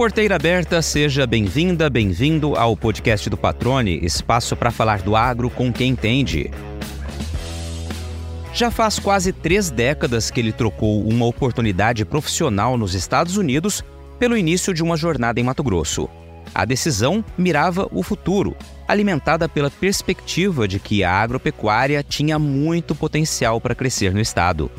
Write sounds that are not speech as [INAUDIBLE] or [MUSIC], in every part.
Porteira aberta, seja bem-vinda, bem-vindo ao podcast do Patrone, espaço para falar do agro com quem entende. Já faz quase três décadas que ele trocou uma oportunidade profissional nos Estados Unidos pelo início de uma jornada em Mato Grosso. A decisão mirava o futuro, alimentada pela perspectiva de que a agropecuária tinha muito potencial para crescer no estado.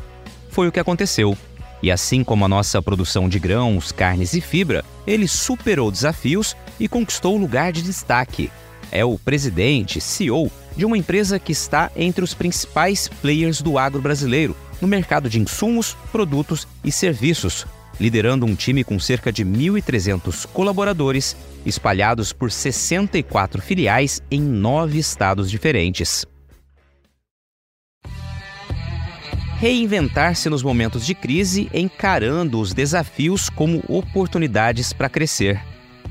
Foi o que aconteceu. E assim como a nossa produção de grãos, carnes e fibra, ele superou desafios e conquistou lugar de destaque. É o presidente, CEO, de uma empresa que está entre os principais players do agro brasileiro, no mercado de insumos, produtos e serviços, liderando um time com cerca de 1.300 colaboradores, espalhados por 64 filiais em nove estados diferentes. Reinventar-se nos momentos de crise, encarando os desafios como oportunidades para crescer.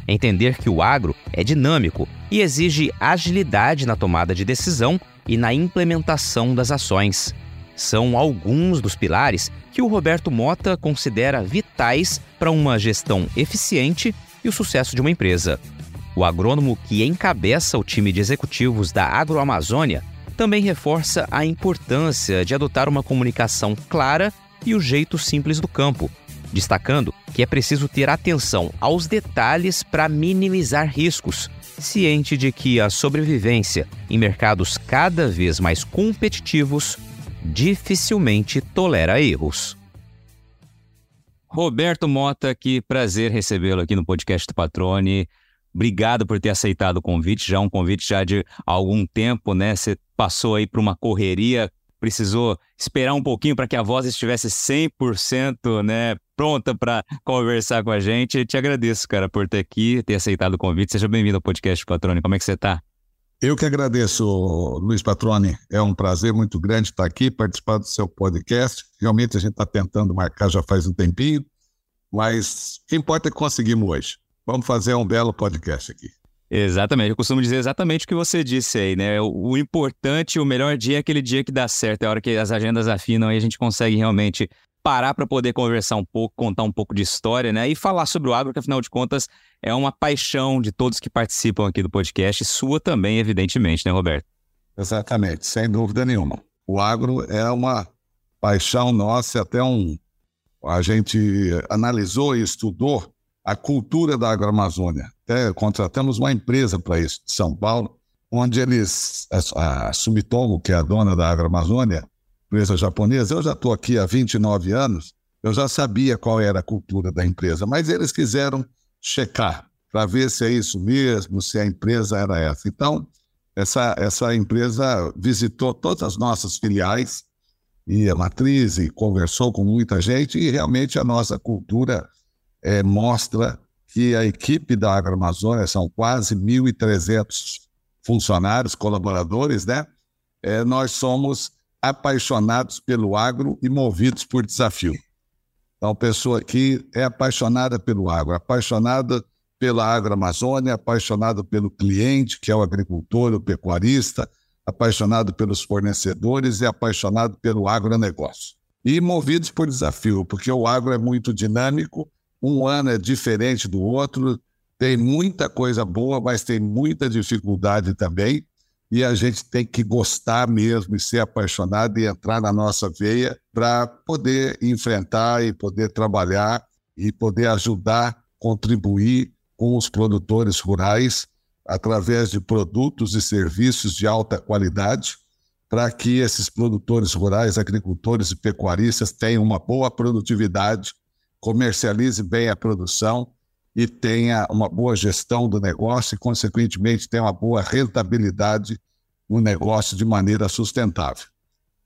Entender que o agro é dinâmico e exige agilidade na tomada de decisão e na implementação das ações. São alguns dos pilares que o Roberto Mota considera vitais para uma gestão eficiente e o sucesso de uma empresa. O agrônomo que encabeça o time de executivos da Agroamazônia também reforça a importância de adotar uma comunicação clara e o jeito simples do campo, destacando que é preciso ter atenção aos detalhes para minimizar riscos, ciente de que a sobrevivência em mercados cada vez mais competitivos dificilmente tolera erros. Roberto Mota, que prazer recebê-lo aqui no podcast do Patrone. Obrigado por ter aceitado o convite, já um convite já de algum tempo, né? Você passou aí por uma correria, precisou esperar um pouquinho para que a voz estivesse 100%, né, pronta para conversar com a gente. Te agradeço, cara, por ter aqui, ter aceitado o convite. Seja bem-vindo ao podcast Patrone. Como é que você está? Eu que agradeço, Luiz Patrone. É um prazer muito grande estar aqui, participar do seu podcast. Realmente a gente está tentando marcar já faz um tempinho, mas o que importa é que conseguimos hoje. Vamos fazer um belo podcast aqui. Exatamente, eu costumo dizer exatamente o que você disse aí, né? O, o importante, o melhor dia é aquele dia que dá certo, é a hora que as agendas afinam e a gente consegue realmente parar para poder conversar um pouco, contar um pouco de história, né? E falar sobre o agro, que afinal de contas é uma paixão de todos que participam aqui do podcast, sua também, evidentemente, né, Roberto? Exatamente, sem dúvida nenhuma. O agro é uma paixão nossa, até um. A gente analisou e estudou a cultura da agroamazônia. Até contratamos uma empresa para isso, de São Paulo, onde eles, a Sumitomo, que é a dona da agroamazônia, empresa japonesa, eu já estou aqui há 29 anos, eu já sabia qual era a cultura da empresa, mas eles quiseram checar para ver se é isso mesmo, se a empresa era essa. Então, essa, essa empresa visitou todas as nossas filiais e a matriz e conversou com muita gente e realmente a nossa cultura é, mostra que a equipe da Agroamazônia, são quase 1.300 funcionários, colaboradores, né? É, nós somos apaixonados pelo agro e movidos por desafio. Então, pessoa que é apaixonada pelo agro, apaixonada pela agroamazônia, apaixonada pelo cliente, que é o agricultor, o pecuarista, apaixonado pelos fornecedores e apaixonado pelo agronegócio. E movidos por desafio, porque o agro é muito dinâmico, um ano é diferente do outro, tem muita coisa boa, mas tem muita dificuldade também. E a gente tem que gostar mesmo e ser apaixonado e entrar na nossa veia para poder enfrentar e poder trabalhar e poder ajudar, contribuir com os produtores rurais através de produtos e serviços de alta qualidade, para que esses produtores rurais, agricultores e pecuaristas tenham uma boa produtividade comercialize bem a produção e tenha uma boa gestão do negócio e, consequentemente, tenha uma boa rentabilidade no negócio de maneira sustentável.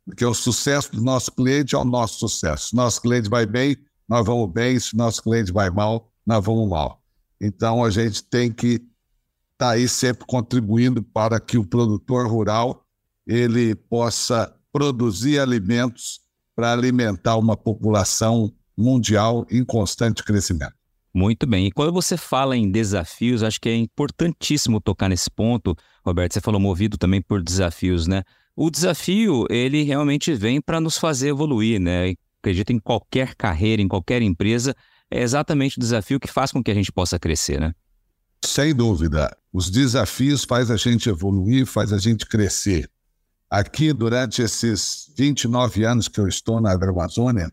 Porque o sucesso do nosso cliente é o nosso sucesso. Se nosso cliente vai bem, nós vamos bem. Se nosso cliente vai mal, nós vamos mal. Então, a gente tem que estar tá aí sempre contribuindo para que o produtor rural ele possa produzir alimentos para alimentar uma população mundial em constante crescimento. Muito bem. E quando você fala em desafios, acho que é importantíssimo tocar nesse ponto. Roberto, você falou movido também por desafios, né? O desafio, ele realmente vem para nos fazer evoluir, né? Acredito em qualquer carreira, em qualquer empresa, é exatamente o desafio que faz com que a gente possa crescer, né? Sem dúvida. Os desafios faz a gente evoluir, faz a gente crescer. Aqui, durante esses 29 anos que eu estou na Agroamazônia,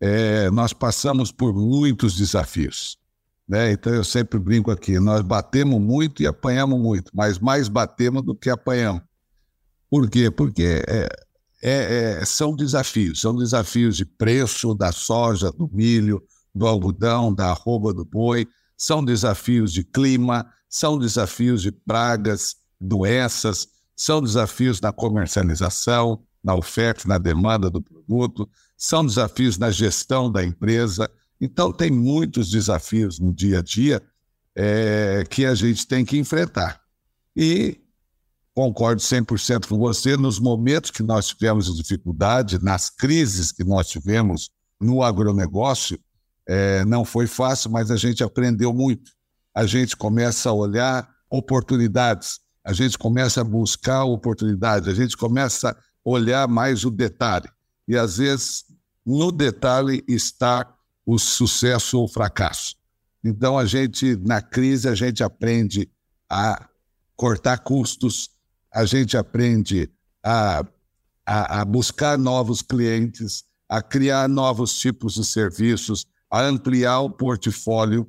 é, nós passamos por muitos desafios. Né? Então, eu sempre brinco aqui: nós batemos muito e apanhamos muito, mas mais batemos do que apanhamos. Por quê? Porque é, é, é, são desafios são desafios de preço da soja, do milho, do algodão, da arroba do boi, são desafios de clima, são desafios de pragas, doenças, são desafios na comercialização, na oferta, na demanda do produto, são desafios na gestão da empresa. Então, tem muitos desafios no dia a dia é, que a gente tem que enfrentar. E concordo 100% com você, nos momentos que nós tivemos dificuldade, nas crises que nós tivemos no agronegócio, é, não foi fácil, mas a gente aprendeu muito. A gente começa a olhar oportunidades, a gente começa a buscar oportunidades, a gente começa a olhar mais o detalhe. E às vezes, no detalhe está o sucesso ou o fracasso. Então, a gente, na crise, a gente aprende a cortar custos, a gente aprende a, a, a buscar novos clientes, a criar novos tipos de serviços, a ampliar o portfólio,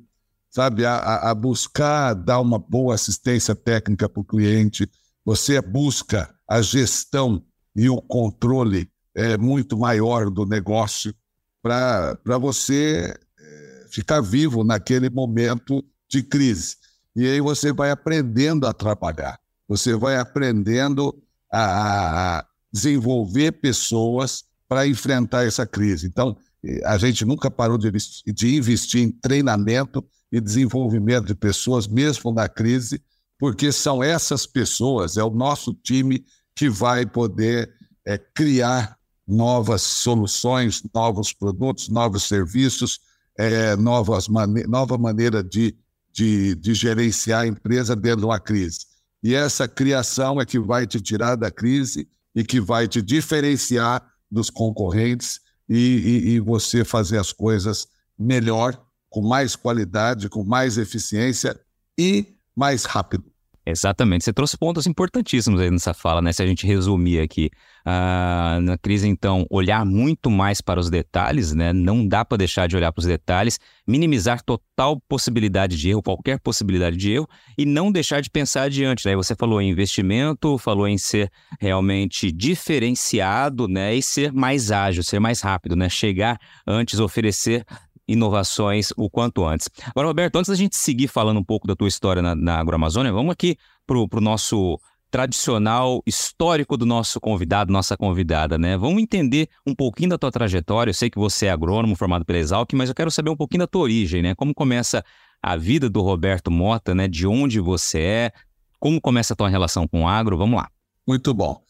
sabe, a, a buscar dar uma boa assistência técnica para o cliente. Você busca a gestão e o controle é, muito maior do negócio para você é, ficar vivo naquele momento de crise. E aí você vai aprendendo a trabalhar, você vai aprendendo a, a desenvolver pessoas para enfrentar essa crise. Então, a gente nunca parou de, de investir em treinamento e desenvolvimento de pessoas, mesmo na crise, porque são essas pessoas, é o nosso time que vai poder é, criar novas soluções, novos produtos, novos serviços, é, novas mane nova maneira de, de, de gerenciar a empresa dentro de uma crise. E essa criação é que vai te tirar da crise e que vai te diferenciar dos concorrentes e, e, e você fazer as coisas melhor, com mais qualidade, com mais eficiência e mais rápido. Exatamente. Você trouxe pontos importantíssimos aí nessa fala, né? Se a gente resumir aqui. Ah, na crise, então, olhar muito mais para os detalhes, né? Não dá para deixar de olhar para os detalhes, minimizar total possibilidade de erro, qualquer possibilidade de erro, e não deixar de pensar adiante, né? Você falou em investimento, falou em ser realmente diferenciado, né? E ser mais ágil, ser mais rápido, né? Chegar antes, oferecer inovações o quanto antes. Agora, Roberto, antes da gente seguir falando um pouco da tua história na, na Agroamazônia, vamos aqui para o nosso tradicional histórico do nosso convidado, nossa convidada, né? Vamos entender um pouquinho da tua trajetória. Eu sei que você é agrônomo formado pela Exalc, mas eu quero saber um pouquinho da tua origem, né? Como começa a vida do Roberto Mota, né? De onde você é, como começa a tua relação com o agro? Vamos lá. Muito bom.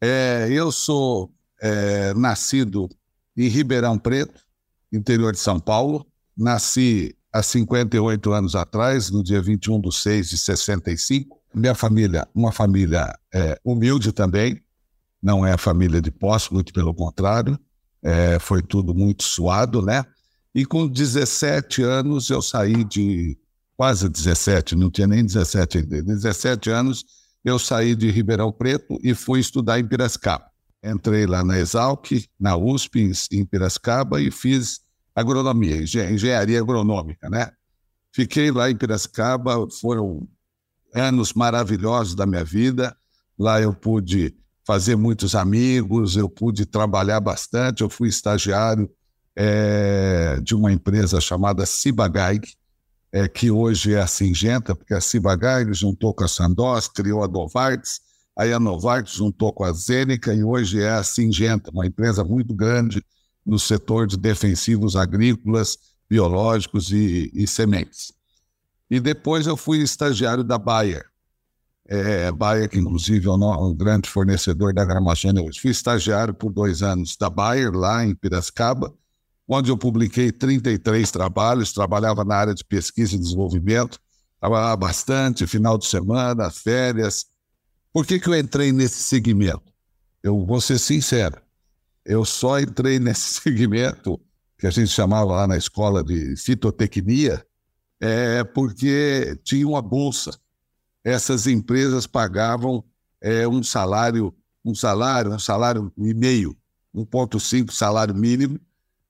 É, eu sou é, nascido em Ribeirão Preto, interior de São Paulo. Nasci há 58 anos atrás, no dia 21 de 6 de 65. Minha família, uma família é, humilde também, não é a família de posse, muito pelo contrário, é, foi tudo muito suado, né? E com 17 anos eu saí de. Quase 17, não tinha nem 17 ainda. 17 anos eu saí de Ribeirão Preto e fui estudar em Piracicaba. Entrei lá na Exalc, na USP, em Piracicaba, e fiz agronomia, engenharia agronômica, né? Fiquei lá em Piracicaba, foram anos maravilhosos da minha vida. Lá eu pude fazer muitos amigos, eu pude trabalhar bastante. Eu fui estagiário é, de uma empresa chamada Cibagaig, é, que hoje é a Singenta, porque a Cibagaig juntou com a Sandoz, criou a Novartis, Aí a Novartis juntou com a Zênica e hoje é a Singenta, uma empresa muito grande no setor de defensivos agrícolas, biológicos e, e sementes. E depois eu fui estagiário da Bayer. É, Bayer, que inclusive é um, grande fornecedor da Gramagênia hoje. Fui estagiário por dois anos da Bayer, lá em Piracicaba, onde eu publiquei 33 trabalhos, trabalhava na área de pesquisa e desenvolvimento, trabalhava bastante, final de semana, férias, por que, que eu entrei nesse segmento? Eu vou ser sincero, eu só entrei [LAUGHS] nesse segmento que a gente chamava lá na escola de fitotecnia, é porque tinha uma bolsa. Essas empresas pagavam é, um salário, um salário, um salário e meio, 1,5 salário mínimo,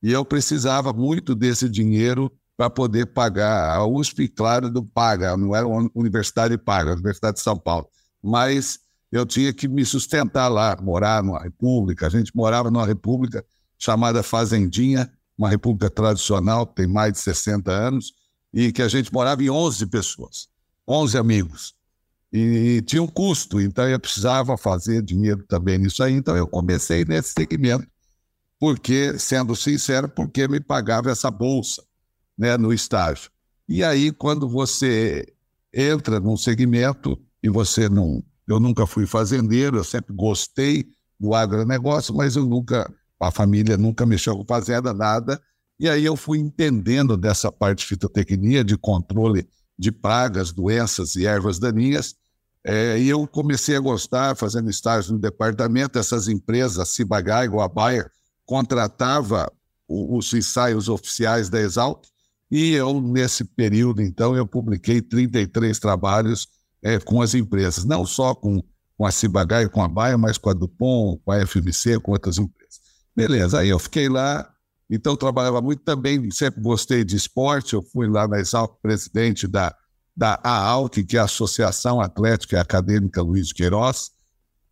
e eu precisava muito desse dinheiro para poder pagar. A USP, claro, não paga, não era uma universidade paga, a Universidade de São Paulo. Mas eu tinha que me sustentar lá, morar numa república. A gente morava numa república chamada Fazendinha, uma república tradicional, tem mais de 60 anos, e que a gente morava em 11 pessoas, 11 amigos. E tinha um custo, então eu precisava fazer dinheiro também nisso aí. Então eu comecei nesse segmento, porque, sendo sincero, porque me pagava essa bolsa né, no estágio. E aí, quando você entra num segmento e você não. Eu nunca fui fazendeiro, eu sempre gostei do agronegócio, mas eu nunca. A família nunca mexeu com fazenda, nada. E aí eu fui entendendo dessa parte de fitotecnia, de controle de pragas, doenças e ervas daninhas. É, e eu comecei a gostar, fazendo estágio no departamento, essas empresas, a Cibagai, a Bayer, contratava os ensaios oficiais da Exalc e eu, nesse período, então, eu publiquei 33 trabalhos é, com as empresas, não só com, com a Cibagai, com a Baia, mas com a Dupont, com a FMC, com outras empresas. Beleza, aí eu fiquei lá, então trabalhava muito também, sempre gostei de esporte, eu fui lá na Exalc, presidente da, da AALC, que é a Associação Atlética e Acadêmica Luiz Queiroz,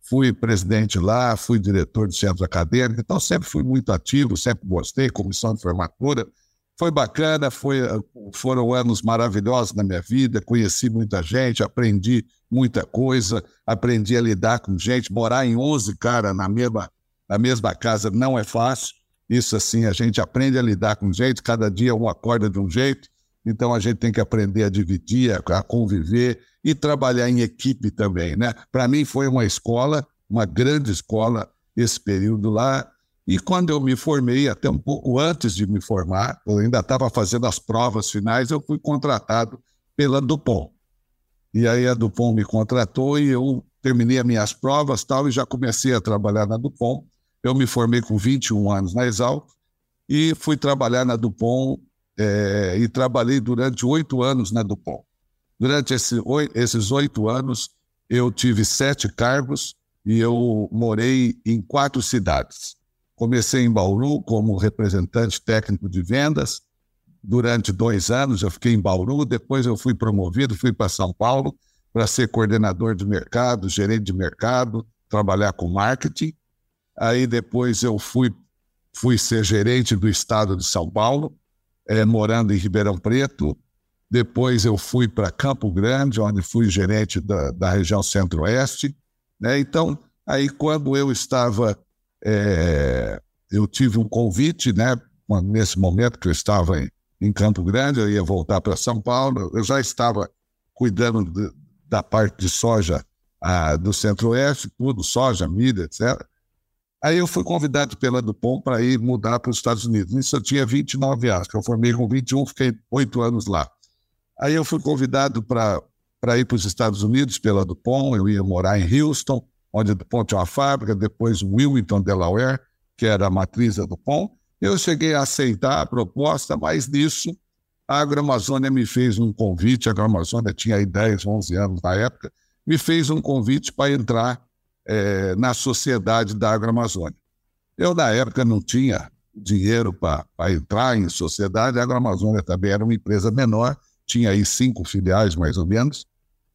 fui presidente lá, fui diretor de centro acadêmico, então sempre fui muito ativo, sempre gostei, comissão de formatura, foi bacana, foi, foram anos maravilhosos na minha vida, conheci muita gente, aprendi muita coisa, aprendi a lidar com gente, morar em 11 caras na mesma, na mesma casa não é fácil, isso assim, a gente aprende a lidar com gente, cada dia um acorda de um jeito, então a gente tem que aprender a dividir, a conviver e trabalhar em equipe também, né? Para mim foi uma escola, uma grande escola esse período lá, e quando eu me formei, até um pouco antes de me formar, eu ainda estava fazendo as provas finais, eu fui contratado pela Dupont. E aí a Dupont me contratou e eu terminei as minhas provas tal e já comecei a trabalhar na Dupont. Eu me formei com 21 anos na Exalc e fui trabalhar na Dupont é, e trabalhei durante oito anos na Dupont. Durante esse, esses oito anos, eu tive sete cargos e eu morei em quatro cidades. Comecei em Bauru como representante técnico de vendas. Durante dois anos eu fiquei em Bauru, depois eu fui promovido, fui para São Paulo para ser coordenador de mercado, gerente de mercado, trabalhar com marketing. Aí depois eu fui, fui ser gerente do estado de São Paulo, é, morando em Ribeirão Preto. Depois eu fui para Campo Grande, onde fui gerente da, da região centro-oeste. Né? Então, aí quando eu estava é, eu tive um convite, né? Nesse momento que eu estava em, em Campo Grande, eu ia voltar para São Paulo, eu já estava cuidando de, da parte de soja ah, do Centro-Oeste, tudo, soja, milho, etc. Aí eu fui convidado pela Dupont para ir mudar para os Estados Unidos. Isso eu tinha 29 anos, eu formei com 21, fiquei oito anos lá. Aí eu fui convidado para ir para os Estados Unidos pela Dupont, eu ia morar em Houston, onde Dupont tinha uma fábrica, depois Wilmington, Delaware, que era a matriz da Dupont. Eu cheguei a aceitar a proposta, mas nisso a Agroamazônia me fez um convite, a Agroamazônia tinha aí 10, 11 anos na época, me fez um convite para entrar é, na sociedade da Agroamazônia. Eu, na época, não tinha dinheiro para entrar em sociedade, a Agroamazônia também era uma empresa menor, tinha aí cinco filiais, mais ou menos,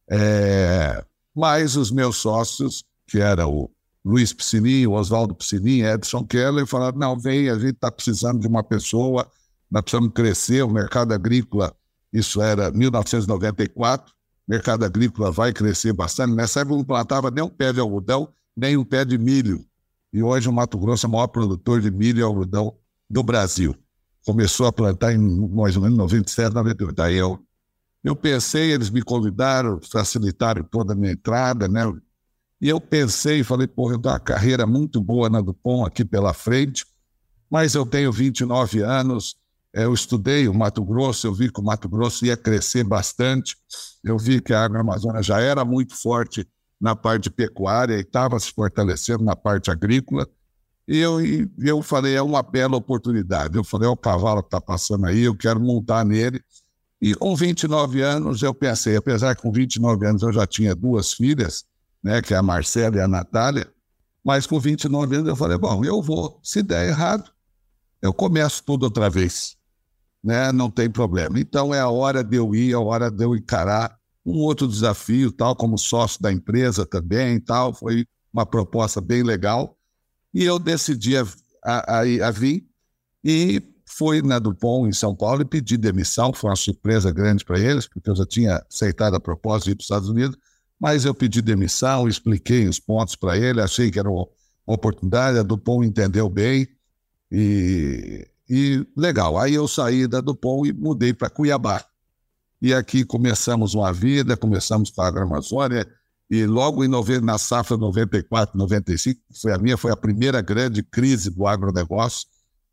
é, mas os meus sócios que era o Luiz Piscininho, Oswaldo Piscininho, Edson Keller, falaram: não, vem, a gente está precisando de uma pessoa, nós precisamos crescer, o mercado agrícola, isso era 1994, o mercado agrícola vai crescer bastante. Nessa época não plantava nem um pé de algodão, nem um pé de milho. E hoje o Mato Grosso é o maior produtor de milho e algodão do Brasil. Começou a plantar em mais ou menos 97, 98. Daí eu, eu pensei, eles me convidaram, facilitaram toda a minha entrada, né? E eu pensei e falei, porra, eu tenho uma carreira muito boa na Dupont aqui pela frente, mas eu tenho 29 anos, é, eu estudei o Mato Grosso, eu vi que o Mato Grosso ia crescer bastante, eu vi que a Agroamazônia já era muito forte na parte pecuária e estava se fortalecendo na parte agrícola. E eu, eu falei, é uma bela oportunidade. Eu falei, é o cavalo que está passando aí, eu quero montar nele. E com 29 anos eu pensei, apesar que com 29 anos eu já tinha duas filhas, né, que é a Marcela e a Natália, mas com 29 anos eu falei, bom, eu vou, se der errado, eu começo tudo outra vez, né, não tem problema. Então é a hora de eu ir, é a hora de eu encarar um outro desafio, tal, como sócio da empresa também, tal, foi uma proposta bem legal. E eu decidi a, a, a, a vir e fui na Dupont, em São Paulo, e pedi demissão. Foi uma surpresa grande para eles, porque eu já tinha aceitado a proposta de ir para os Estados Unidos. Mas eu pedi demissão, expliquei os pontos para ele, achei que era uma oportunidade. A Dupont entendeu bem e, e legal. Aí eu saí da Dupont e mudei para Cuiabá. E aqui começamos uma vida, começamos com a Agroamazônia, e logo em na safra 94, 95, foi a minha, foi a primeira grande crise do agronegócio.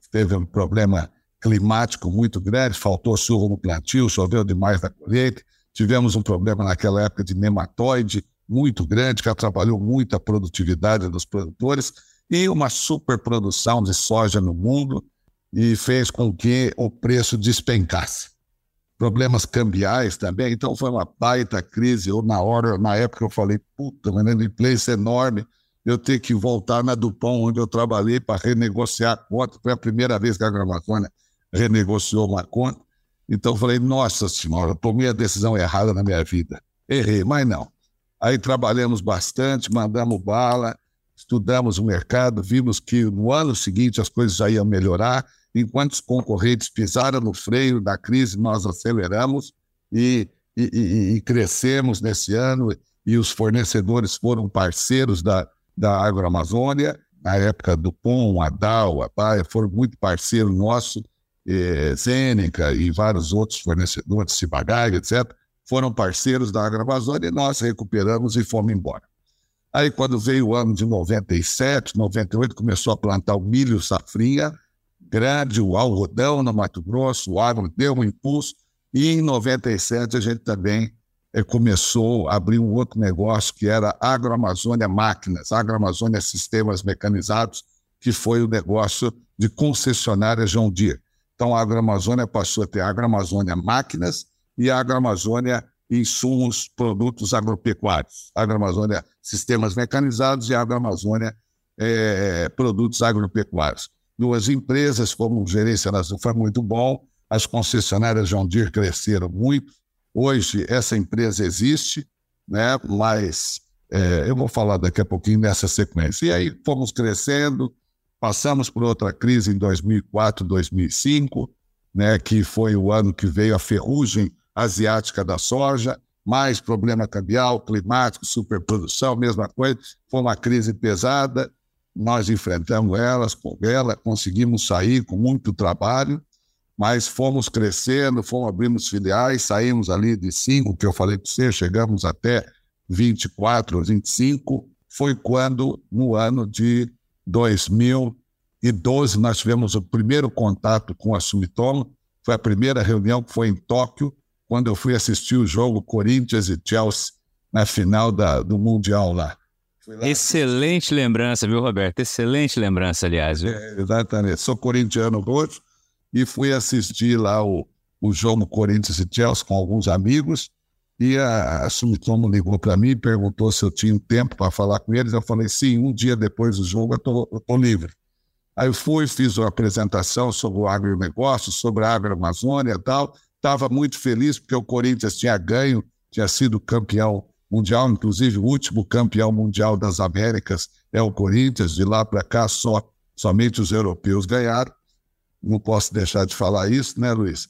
Teve um problema climático muito grande, faltou chuva no plantio, choveu demais na colheita. Tivemos um problema naquela época de nematóide muito grande, que atrapalhou muito a produtividade dos produtores, e uma superprodução de soja no mundo, e fez com que o preço despencasse problemas cambiais também, então foi uma baita crise. Eu, na hora, na época, eu falei, puta, mas inadimplência enorme, eu ter que voltar na Dupont, onde eu trabalhei, para renegociar a conta. Foi a primeira vez que a Gramacônia renegociou uma conta. Então eu falei, nossa senhora, tomei a decisão errada na minha vida. Errei, mas não. Aí trabalhamos bastante, mandamos bala, estudamos o mercado, vimos que no ano seguinte as coisas já iam melhorar, enquanto os concorrentes pisaram no freio da crise, nós aceleramos e, e, e, e crescemos nesse ano, e os fornecedores foram parceiros da, da Agroamazônia, na época do POM, a DAO, a Baia, foram muito parceiros nossos, eh, Zênica e vários outros fornecedores, Cibagai, etc., foram parceiros da Agroamazônia e nós recuperamos e fomos embora. Aí, quando veio o ano de 97, 98, começou a plantar o milho safrinha, grande, o algodão no Mato Grosso, o agro deu um impulso, e em 97 a gente também é, começou a abrir um outro negócio que era Agroamazônia Máquinas, Agroamazônia Sistemas Mecanizados, que foi o negócio de concessionária João Deere. Então a Agroamazônia passou a ter Agroamazônia Máquinas e Agroamazônia Insumos, Produtos Agropecuários. Agroamazônia Sistemas Mecanizados e Agroamazônia é, Produtos Agropecuários duas empresas, como gerência nacional, foi muito bom. As concessionárias John Deere cresceram muito. Hoje, essa empresa existe, né? mas é, eu vou falar daqui a pouquinho nessa sequência. E aí fomos crescendo, passamos por outra crise em 2004, 2005, né? que foi o ano que veio a ferrugem asiática da soja, mais problema cambial, climático, superprodução, mesma coisa. Foi uma crise pesada nós enfrentamos elas, com ela, conseguimos sair com muito trabalho, mas fomos crescendo, fomos abrindo filiais, saímos ali de cinco, que eu falei para você, chegamos até 24, 25. Foi quando, no ano de 2012, nós tivemos o primeiro contato com a Sumitomo. Foi a primeira reunião que foi em Tóquio, quando eu fui assistir o jogo Corinthians e Chelsea na final da, do Mundial lá. Excelente lembrança, viu, Roberto? Excelente lembrança, aliás. Viu? É, exatamente. Sou corintiano hoje e fui assistir lá o, o jogo Corinthians e Chelsea com alguns amigos. E a, a Sumitomo ligou para mim perguntou se eu tinha tempo para falar com eles. Eu falei, sim, um dia depois do jogo eu estou livre. Aí eu fui, fiz uma apresentação sobre o agronegócio, sobre a agroamazônia e tal. Estava muito feliz porque o Corinthians tinha ganho, tinha sido campeão mundial, inclusive o último campeão mundial das Américas é o Corinthians, de lá para cá só somente os europeus ganharam. Não posso deixar de falar isso, né, Luiz?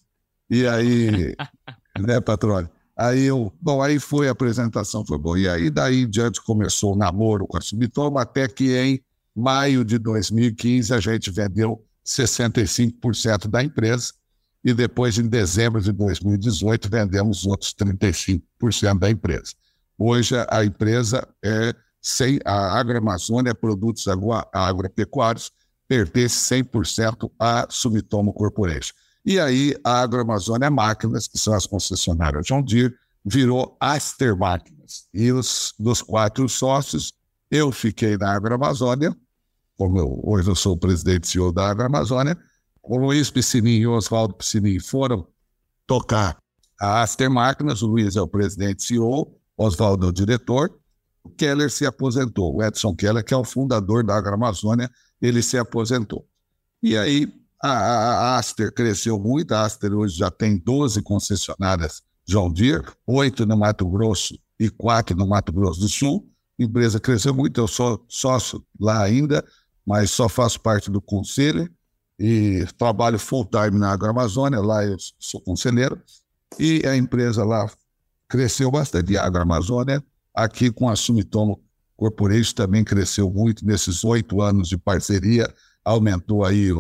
E aí, [LAUGHS] né, patrônio? Aí eu, bom, aí foi a apresentação, foi bom. E aí daí em diante começou o namoro com a Sumitomo, até que em maio de 2015 a gente vendeu 65% da empresa e depois em dezembro de 2018 vendemos outros 35% da empresa. Hoje a empresa é sem a Agroamazônia Produtos Agropecuários pertence 100% à Sumitomo Corporation. E aí a Agroamazônia Máquinas, que são as concessionárias John Deere, virou Aster Máquinas. E os dos quatro sócios, eu fiquei na Agroamazônia como eu, hoje eu sou o presidente e CEO da Agroamazônia, o Luiz Piscininho e o Oswaldo Piscininho foram tocar a Aster Máquinas, o Luiz é o presidente e CEO, Oswaldo é o diretor, o Keller se aposentou, o Edson Keller, que é o fundador da Agroamazônia, ele se aposentou. E aí a, a, Aster cresceu muito, a Aster hoje já tem 12 concessionárias John Deere, oito no Mato Grosso e quatro no Mato Grosso do Sul. A empresa cresceu muito, eu sou sócio lá ainda, mas só faço parte do conselho e trabalho full-time na Agroamazônia, lá eu sou conselheiro, e a empresa lá cresceu bastante, a Agroamazônia, aqui com a Sumitomo Corporation também cresceu muito nesses oito anos de parceria, aumentou aí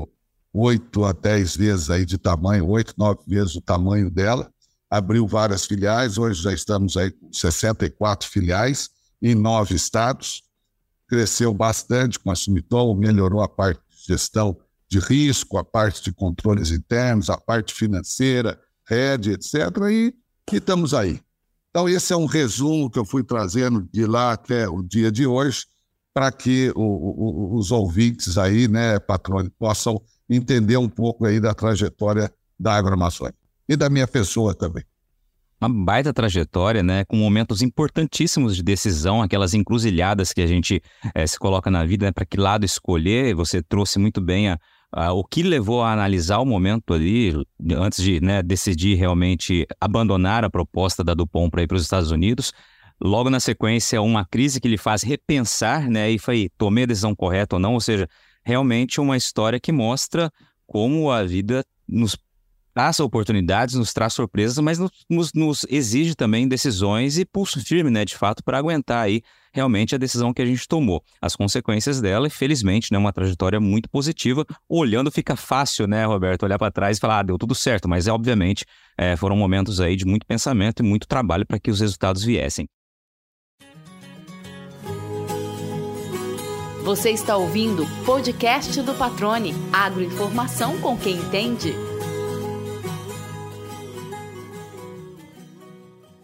oito a dez vezes aí de tamanho, oito, nove vezes o tamanho dela, abriu várias filiais, hoje já estamos aí com 64 filiais em nove estados, cresceu bastante com a Sumitomo, melhorou a parte de gestão de risco, a parte de controles internos, a parte financeira, rede, etc. E, e estamos aí. Então, esse é um resumo que eu fui trazendo de lá até o dia de hoje, para que o, o, os ouvintes aí, né, patrões, possam entender um pouco aí da trajetória da Agroamazônia e da minha pessoa também. Uma baita trajetória, né? Com momentos importantíssimos de decisão, aquelas encruzilhadas que a gente é, se coloca na vida, né, para que lado escolher. Você trouxe muito bem a, a, o que levou a analisar o momento ali, antes de né, decidir realmente abandonar a proposta da Dupont para ir para os Estados Unidos. Logo na sequência, uma crise que lhe faz repensar, né? E foi, tomei a decisão correta ou não, ou seja, realmente uma história que mostra como a vida nos traz oportunidades, nos traz surpresas, mas nos, nos, nos, exige também decisões e pulso firme, né, de fato, para aguentar aí realmente a decisão que a gente tomou. As consequências dela, e felizmente, né, uma trajetória muito positiva. Olhando fica fácil, né, Roberto, olhar para trás e falar, ah, deu tudo certo, mas é, obviamente é, foram momentos aí de muito pensamento e muito trabalho para que os resultados viessem. Você está ouvindo o podcast do Patrone, agroinformação com quem entende.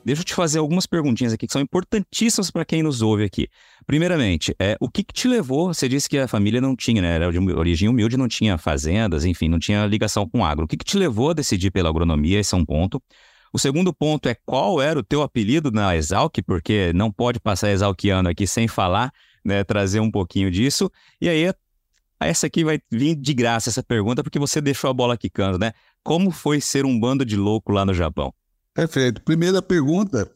Deixa eu te fazer algumas perguntinhas aqui que são importantíssimas para quem nos ouve aqui. Primeiramente, é, o que, que, te levou? Você disse que a família não tinha, né? Era de origem humilde, não tinha fazendas, enfim, não tinha ligação com agro. O que, que te levou a decidir pela agronomia? Esse é um ponto. O segundo ponto é qual era o teu apelido na Exalc, porque não pode passar exalquiano aqui sem falar, né? Trazer um pouquinho disso. E aí, essa aqui vai vir de graça, essa pergunta, porque você deixou a bola quicando, né? Como foi ser um bando de louco lá no Japão? Perfeito. Primeira pergunta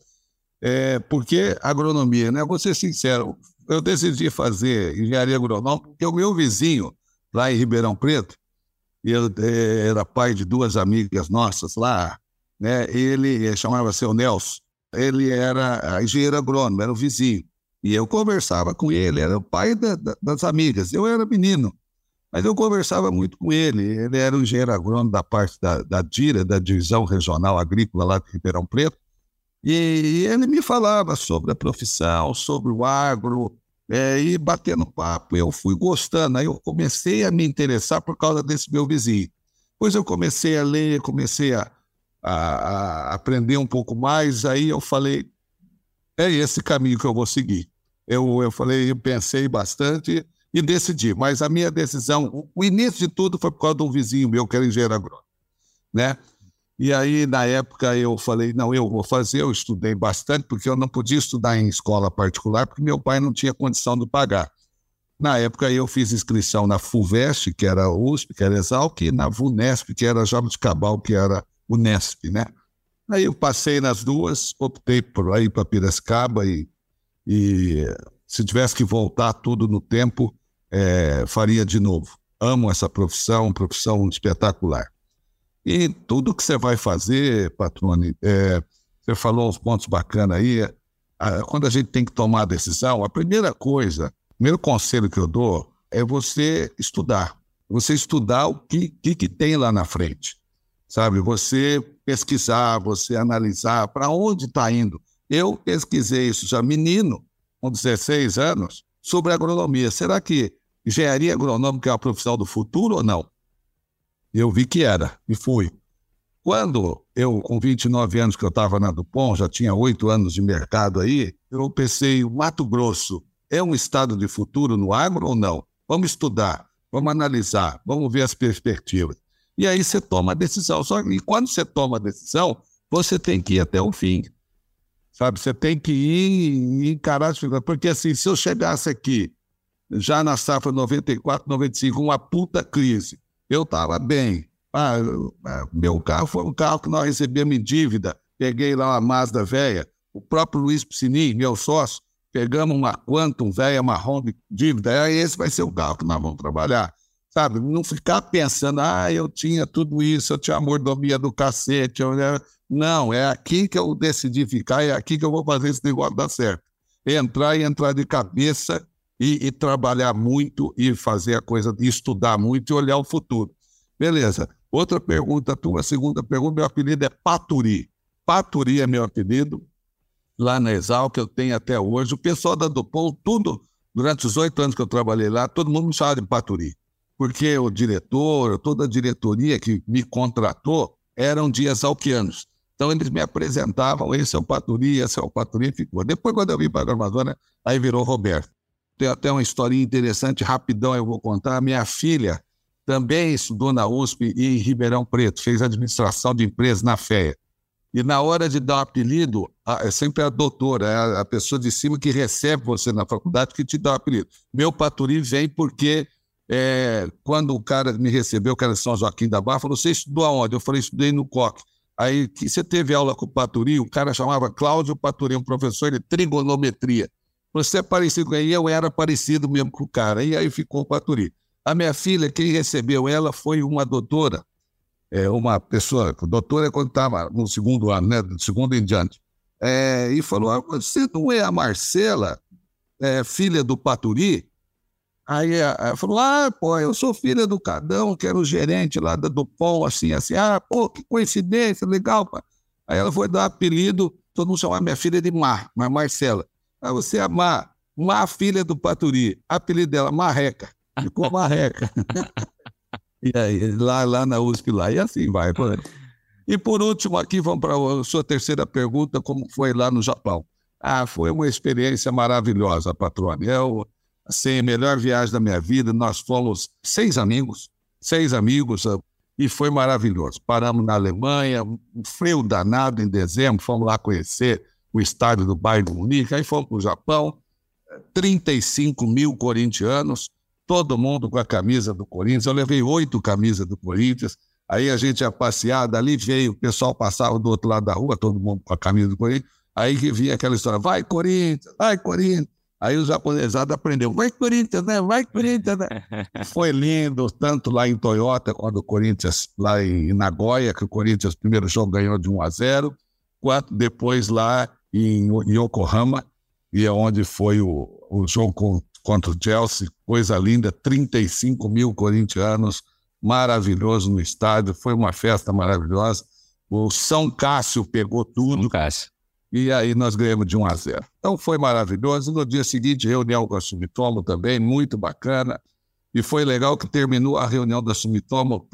é por que agronomia? Né? Vou ser sincero, eu decidi fazer engenharia agronômica porque o meu vizinho, lá em Ribeirão Preto, ele é, era pai de duas amigas nossas lá, né? ele chamava seu Nelson, ele era engenheiro agrônomo, era o vizinho. E eu conversava com ele, era o pai da, da, das amigas. Eu era menino. Mas eu conversava muito com ele. Ele era um engenheiro agrônomo da parte da, da DIRA, da Divisão Regional Agrícola lá de Ribeirão Preto. E ele me falava sobre a profissão, sobre o agro, é, e batendo papo. Eu fui gostando. Aí eu comecei a me interessar por causa desse meu vizinho. Depois eu comecei a ler, comecei a, a, a aprender um pouco mais. Aí eu falei, é esse caminho que eu vou seguir. Eu, eu falei, eu pensei bastante e decidi. Mas a minha decisão, o início de tudo foi por causa de um vizinho meu que era engenheiro agrônomo, né? E aí, na época, eu falei, não, eu vou fazer, eu estudei bastante, porque eu não podia estudar em escola particular, porque meu pai não tinha condição de pagar. Na época, eu fiz inscrição na FUVEST, que era USP, que era Exalc, e na VUNESP, que era Cabal, que era Unesp, né? Aí eu passei nas duas, optei por ir para Piracicaba e, e se tivesse que voltar tudo no tempo, é, faria de novo. Amo essa profissão, profissão espetacular. E tudo que você vai fazer, Patrone, é, você falou uns pontos bacanas aí. A, quando a gente tem que tomar a decisão, a primeira coisa, o primeiro conselho que eu dou é você estudar. Você estudar o que, que, que tem lá na frente. Sabe? Você pesquisar, você analisar para onde está indo. Eu pesquisei isso já menino, com 16 anos, sobre agronomia. Será que engenharia agronômica é uma profissão do futuro ou não? Eu vi que era e fui. Quando eu, com 29 anos que eu estava na Dupont, já tinha oito anos de mercado aí, eu pensei, Mato Grosso é um estado de futuro no agro ou não? vamos estudar, vamos analisar, vamos ver as perspectivas. E aí você toma a decisão. Só que quando você toma a decisão, você tem que ir até o fim. Sabe? Você tem que ir e encarar as Porque assim, se eu chegasse aqui já na safra 94, 95, uma puta crise, eu estava bem. Ah, ah, meu carro foi um carro que nós recebemos em dívida. Peguei lá uma Mazda velha. O próprio Luiz Piscini, meu sócio, pegamos uma Quantum velha marrom de dívida. Aí esse vai ser o carro que nós vamos trabalhar. Sabe? Não ficar pensando, ah, eu tinha tudo isso, eu tinha mordomia do cacete. Eu... Não, é aqui que eu decidi ficar, é aqui que eu vou fazer esse negócio dar certo. Entrar e entrar de cabeça e, e trabalhar muito e fazer a coisa, estudar muito e olhar o futuro. Beleza. Outra pergunta tua, segunda pergunta, meu apelido é Paturi. Paturi é meu apelido, lá na Exal, que eu tenho até hoje. O pessoal da Dupont, tudo, durante os oito anos que eu trabalhei lá, todo mundo me chamava de Paturi. Porque o diretor, toda a diretoria que me contratou eram de exalquianos. Então eles me apresentavam, esse é o Paturi, esse é o Paturi, ficou. Depois, quando eu vim para a Amazônia, aí virou Roberto. Tem até uma historinha interessante, rapidão eu vou contar. Minha filha, também estudou na USP e em Ribeirão Preto, fez administração de empresas na FEA. E na hora de dar o um apelido, é sempre a doutora, é a, a, pessoa de cima que recebe você na faculdade que te dá o um apelido. Meu Paturi vem porque é, quando o cara me recebeu, que era São Joaquim da Barra, falou: Você estudou aonde? Eu falei: Estudei no COC. Aí que você teve aula com o Paturi, o cara chamava Cláudio Paturi, um professor de trigonometria. Você é parecido com ele, eu era parecido mesmo com o cara. E aí ficou o Paturi. A minha filha, quem recebeu ela foi uma doutora, é, uma pessoa, doutora é quando estava no segundo ano, né, do segundo em diante, é, e falou: ah, Você não é a Marcela, é, filha do Paturi? Aí ela falou: Ah, pô, eu sou filha do Cadão, que era o gerente lá da Dupont, assim, assim. Ah, pô, que coincidência, legal, pá. Aí ela foi dar apelido, todo mundo chamava minha filha de Mar, mas Marcela. Ah, você é Mar, Mar, filha do Paturi. Apelido dela, Marreca. Ficou marreca. [LAUGHS] e aí, lá, lá na USP, lá, e assim vai. Pô. E por último, aqui vamos para a sua terceira pergunta: como foi lá no Japão? Ah, foi uma experiência maravilhosa, patrônia. Eu, a melhor viagem da minha vida. Nós fomos seis amigos, seis amigos, ah, e foi maravilhoso. Paramos na Alemanha, um frio danado em dezembro, fomos lá conhecer o estádio do Bayern Munique, aí fomos para o Japão, 35 mil corintianos, todo mundo com a camisa do Corinthians. Eu levei oito camisas do Corinthians. Aí a gente ia passear, dali veio, o pessoal passava do outro lado da rua, todo mundo com a camisa do Corinthians. Aí que vinha aquela história, vai Corinthians, vai Corinthians. Aí o japonesado aprendeu, vai Corinthians, né? Vai Corinthians, né? [LAUGHS] Foi lindo, tanto lá em Toyota, quando o Corinthians, lá em Nagoya, que o Corinthians, primeiro jogo ganhou de 1 a 0, quanto depois lá em Yokohama, e é onde foi o, o jogo contra o Chelsea, coisa linda, 35 mil corintianos, maravilhoso no estádio, foi uma festa maravilhosa. O São Cássio pegou tudo. São Cássio. E aí nós ganhamos de 1 a 0. Então foi maravilhoso. No dia seguinte, reunião com a Sumitomo também, muito bacana. E foi legal que terminou a reunião da Sumitomo.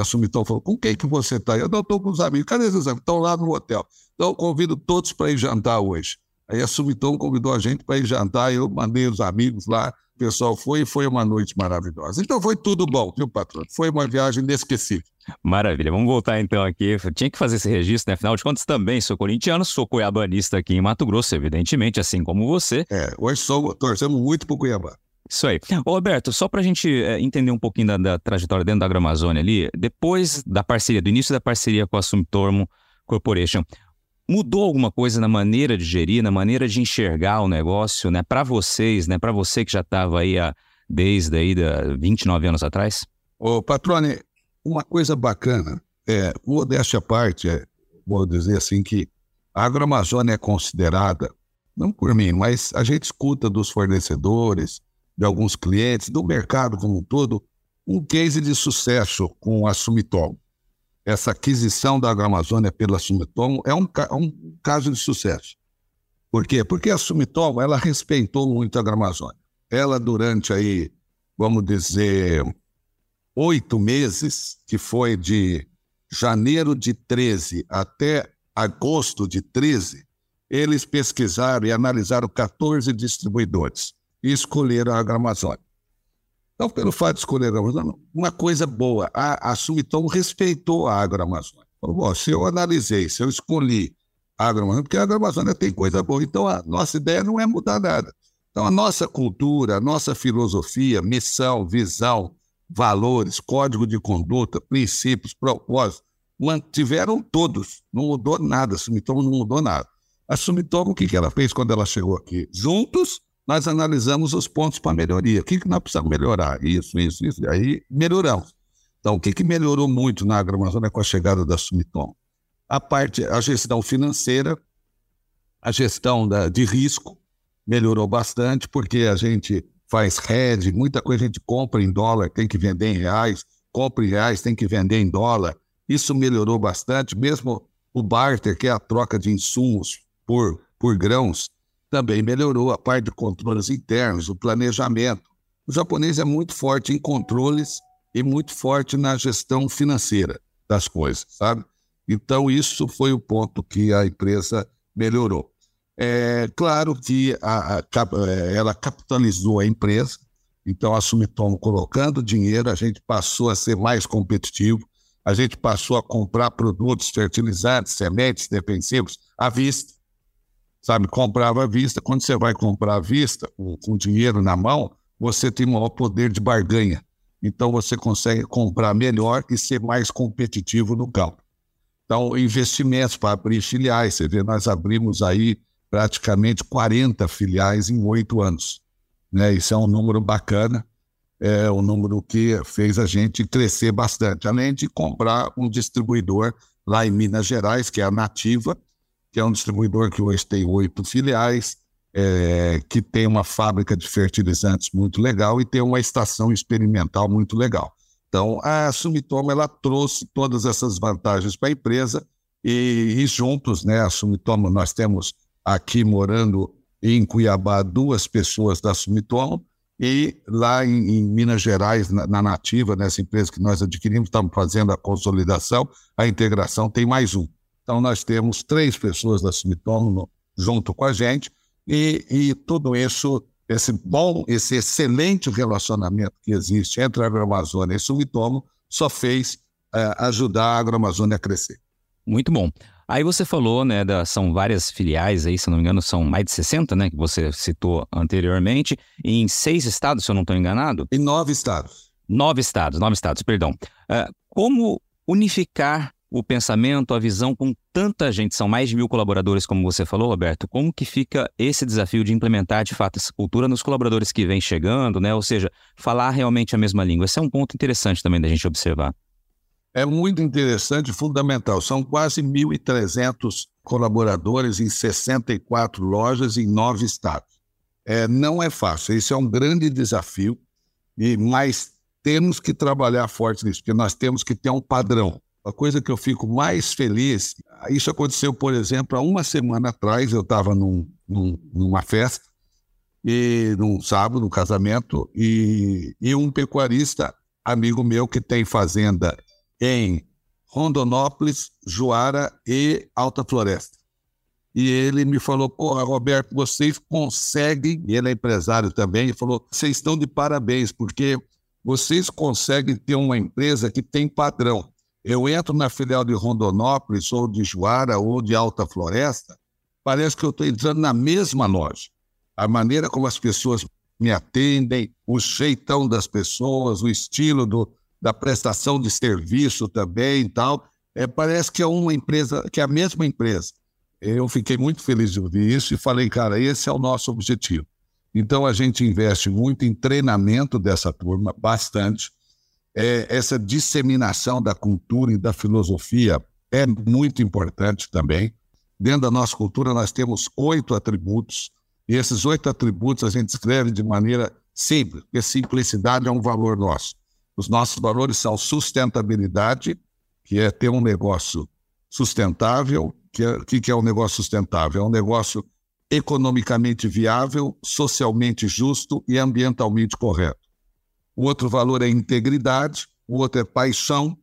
A Sumitomo falou: com quem que você está? Eu não estou com os amigos. Cadê os amigos? Estão lá no hotel. Então eu convido todos para ir jantar hoje. Aí a Sumitom convidou a gente para ir jantar, eu mandei os amigos lá, o pessoal foi e foi uma noite maravilhosa. Então foi tudo bom, viu, patrão? Foi uma viagem inesquecível. Maravilha, vamos voltar então aqui. Eu tinha que fazer esse registro, né? Afinal de contas, também sou corintiano, sou cuiabanista aqui em Mato Grosso, evidentemente, assim como você. É, hoje sou, torcemos muito pro Cuiabá. Isso aí. Ô, Roberto, só para a gente é, entender um pouquinho da, da, trajetória dentro da Agramazônia ali, depois da parceria, do início da parceria com a Sumitomo Corporation, Mudou alguma coisa na maneira de gerir, na maneira de enxergar o negócio, né? Para vocês, né? Para você que já estava aí há, desde aí da 29 anos atrás? Ô, Patrone, uma coisa bacana, é, modéstia à parte, é, vou dizer assim que a agroamazônia é considerada, não por mim, mas a gente escuta dos fornecedores, de alguns clientes, do mercado como um todo, um case de sucesso com a Sumitomo essa aquisição da Agroamazônia pela Sumitomo é um, é um caso de sucesso. Por quê? Porque a Sumitomo ela respeitou muito a Agroamazônia. Ela, durante aí, vamos dizer, oito meses, que foi de janeiro de 13 até agosto de 13, eles pesquisaram e analisaram 14 distribuidores e escolheram a Agroamazônia. Então, pelo fato de escolher uma coisa boa, a, a Sumitomo respeitou a Agroamazônia. Falou, se eu analisei, se eu escolhi a Agroamazônia, porque a Agroamazônia tem coisa boa, então a nossa ideia não é mudar nada. Então, a nossa cultura, a nossa filosofia, missão, visão, valores, código de conduta, princípios, propósitos, mantiveram todos. Não mudou nada. A Sumitomo não mudou nada. A Sumitomo, o que, que ela fez quando ela chegou aqui? Juntos, nós analisamos os pontos para melhoria. O que, que nós precisamos melhorar? Isso, isso, isso. E aí melhoramos. Então, o que, que melhorou muito na Agroamazônia com a chegada da Sumitomo? A parte, a gestão financeira, a gestão da, de risco melhorou bastante, porque a gente faz hedge, muita coisa a gente compra em dólar, tem que vender em reais, compra em reais, tem que vender em dólar. Isso melhorou bastante, mesmo o barter, que é a troca de insumos por, por grãos, também melhorou a parte de controles internos, o planejamento. O japonês é muito forte em controles e muito forte na gestão financeira das coisas, sabe? Então, isso foi o ponto que a empresa melhorou. É claro que a, a, é, ela capitalizou a empresa, então a Sumitomo colocando dinheiro, a gente passou a ser mais competitivo, a gente passou a comprar produtos fertilizantes, sementes defensivos à vista. Sabe, comprava à vista. Quando você vai comprar à vista, com, dinheiro na mão, você tem maior poder de barganha. Então você consegue comprar melhor e ser mais competitivo no campo. Então, investimentos para abrir filiais. Você vê, nós abrimos aí praticamente 40 filiais em oito anos. Né? Isso é um número bacana é o número que fez a gente crescer bastante, além de comprar um distribuidor lá em Minas Gerais, que é a Nativa, que é um distribuidor que hoje tem oito filiais, é, que tem uma fábrica de fertilizantes muito legal e tem uma estação experimental muito legal. Então, a Sumitomo ela trouxe todas essas vantagens para a empresa e, e, juntos, né, a Sumitomo, nós temos aqui morando em Cuiabá duas pessoas da Sumitomo, e lá em, em Minas Gerais, na, na, Nativa, nessa empresa que nós adquirimos, estamos fazendo a consolidação, a integração, tem mais um. Então, nós temos três pessoas da Sumitomo junto com a gente, e, e tudo isso, esse bom, esse excelente relacionamento que existe entre a Agroamazônia e Sumitomo, só fez é, ajudar a Agroamazônia a crescer. Muito bom. Aí você falou, né, da, são várias filiais aí, se não me engano, são mais de 60, né, que você citou anteriormente, em seis estados, se eu não estou enganado? Em nove estados. Nove estados, nove estados, perdão. Uh, como unificar o pensamento, a visão com tanta gente, são mais de mil colaboradores, como você falou, Roberto, como que fica esse desafio de implementar de fato essa cultura nos colaboradores que vêm chegando, né? Ou seja, falar realmente a mesma língua. Esse é um ponto interessante também da gente observar é muito interessante e fundamental. São quase 1.300 colaboradores em 64 lojas em nove estados. É, não é fácil, isso é um grande desafio, e mas temos que trabalhar forte nisso, porque nós temos que ter um padrão. A coisa que eu fico mais feliz, isso aconteceu, por exemplo, há uma semana atrás, eu estava num, num, numa festa, e num sábado, num casamento, e, e um pecuarista amigo meu que tem fazenda em Rondonópolis, Juara e Alta Floresta. E ele me falou, porra, Roberto, vocês conseguem, e ele é empresário também, ele falou, vocês estão de parabéns, porque vocês conseguem ter uma empresa que tem padrão. Eu entro na filial de Rondonópolis, ou de Juara, ou de Alta Floresta, parece que eu estou entrando na mesma loja. A maneira como as pessoas me atendem, o jeitão das pessoas, o estilo do, da prestação de serviço também e tal. É, parece que é uma empresa, que é a mesma empresa. Eu fiquei muito feliz de ouvir isso e falei, cara, esse é o nosso objetivo. Então a gente investe muito em treinamento dessa turma, bastante. É, essa disseminação da cultura e da filosofia é muito importante também. Dentro da nossa cultura, nós temos oito atributos, e esses oito atributos a gente escreve de maneira simples, porque simplicidade é um valor nosso. Os nossos valores são sustentabilidade, que é ter um negócio sustentável. O é, que, que é um negócio sustentável? É um negócio economicamente viável, socialmente justo e ambientalmente correto. O outro valor é integridade, o outro é paixão,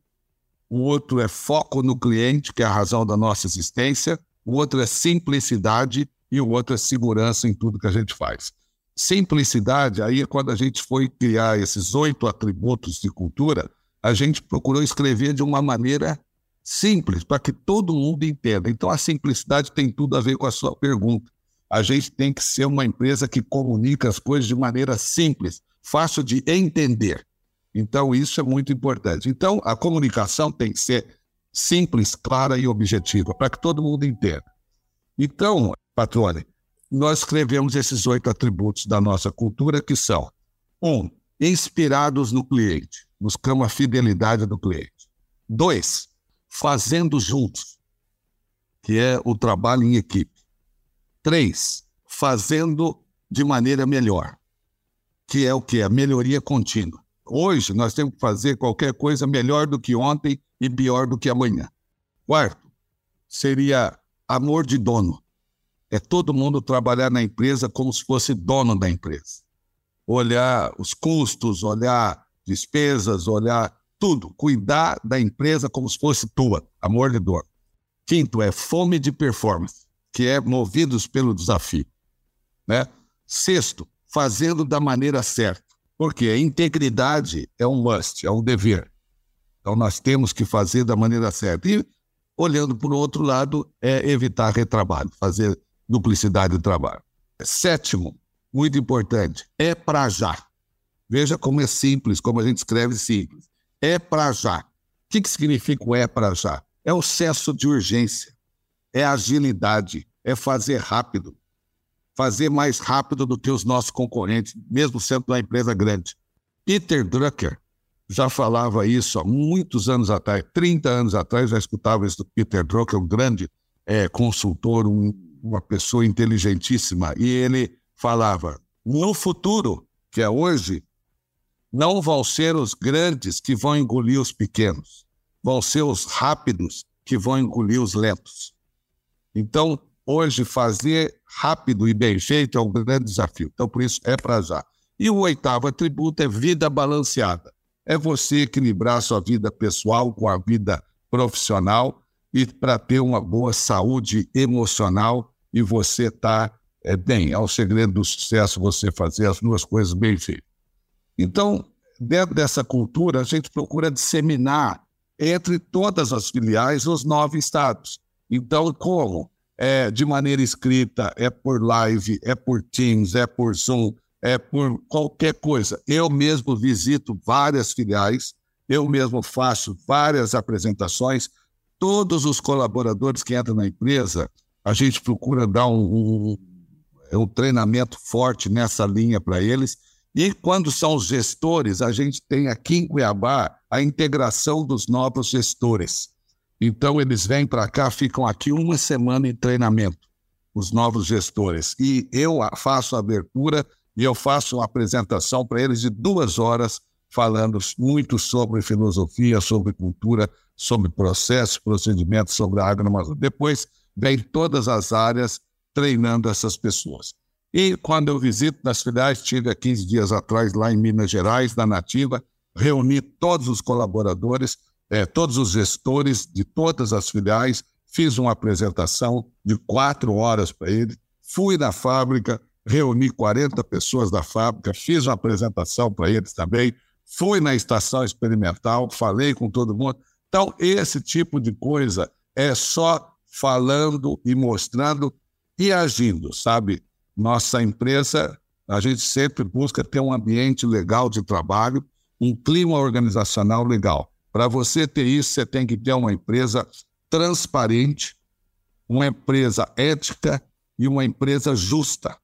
o outro é foco no cliente, que é a razão da nossa existência, o outro é simplicidade e o outro é segurança em tudo que a gente faz. Simplicidade, aí é quando a gente foi criar esses oito atributos de cultura, a gente procurou escrever de uma maneira simples, para que todo mundo entenda. Então, a simplicidade tem tudo a ver com a sua pergunta. A gente tem que ser uma empresa que comunica as coisas de maneira simples, fácil de entender. Então, isso é muito importante. Então, a comunicação tem que ser simples, clara e objetiva, para que todo mundo entenda. Então, patrone, nós escrevemos esses oito atributos da nossa cultura, que são: um, inspirados no cliente, buscamos a fidelidade do cliente. Dois, fazendo juntos, que é o trabalho em equipe. Três, fazendo de maneira melhor, que é o que? A melhoria contínua. Hoje nós temos que fazer qualquer coisa melhor do que ontem e pior do que amanhã. Quarto, seria amor de dono. É todo mundo trabalhar na empresa como se fosse dono da empresa. Olhar os custos, olhar despesas, olhar tudo, cuidar da empresa como se fosse tua, amor de dor. Quinto é fome de performance, que é movidos pelo desafio. Né? Sexto, fazendo da maneira certa, porque a integridade é um must, é um dever. Então nós temos que fazer da maneira certa. E olhando para o outro lado, é evitar retrabalho, fazer duplicidade de trabalho. Sétimo, muito importante, é para já. Veja como é simples, como a gente escreve simples é para já. O que, que significa o é para já? É o senso de urgência, é agilidade, é fazer rápido. Fazer mais rápido do que os nossos concorrentes, mesmo sendo uma empresa grande. Peter Drucker já falava isso há muitos anos atrás, 30 anos atrás, já escutava isso do Peter Drucker, um grande é, consultor, um, uma pessoa inteligentíssima, e ele falava: no futuro, que é hoje, não vão ser os grandes que vão engolir os pequenos, vão ser os rápidos que vão engolir os lentos. Então, hoje, fazer rápido e bem feito é um grande desafio. Então, por isso, é para já. E o oitavo atributo é vida balanceada. É você equilibrar sua vida pessoal com a vida profissional e para ter uma boa saúde emocional e você estar tá, é, bem. É o segredo do sucesso você fazer as duas coisas bem feitas. Então, dentro dessa cultura, a gente procura disseminar entre todas as filiais os nove estados. Então, como? É de maneira escrita, é por live, é por Teams, é por Zoom, é por qualquer coisa. Eu mesmo visito várias filiais, eu mesmo faço várias apresentações. Todos os colaboradores que entram na empresa, a gente procura dar um, um, um treinamento forte nessa linha para eles e quando são os gestores, a gente tem aqui em Cuiabá a integração dos novos gestores. Então, eles vêm para cá, ficam aqui uma semana em treinamento, os novos gestores. E eu faço a abertura e eu faço uma apresentação para eles de duas horas, falando muito sobre filosofia, sobre cultura, sobre processos, procedimentos, sobre a agronomia. Depois, vem todas as áreas treinando essas pessoas. E quando eu visito nas filiais, estive há 15 dias atrás lá em Minas Gerais, na Nativa, reuni todos os colaboradores, eh, todos os gestores de todas as filiais, fiz uma apresentação de quatro horas para eles, fui na fábrica, reuni 40 pessoas da fábrica, fiz uma apresentação para eles também, fui na estação experimental, falei com todo mundo. Então, esse tipo de coisa é só falando e mostrando e agindo, sabe? Nossa empresa, a gente sempre busca ter um ambiente legal de trabalho, um clima organizacional legal. Para você ter isso, você tem que ter uma empresa transparente, uma empresa ética e uma empresa justa.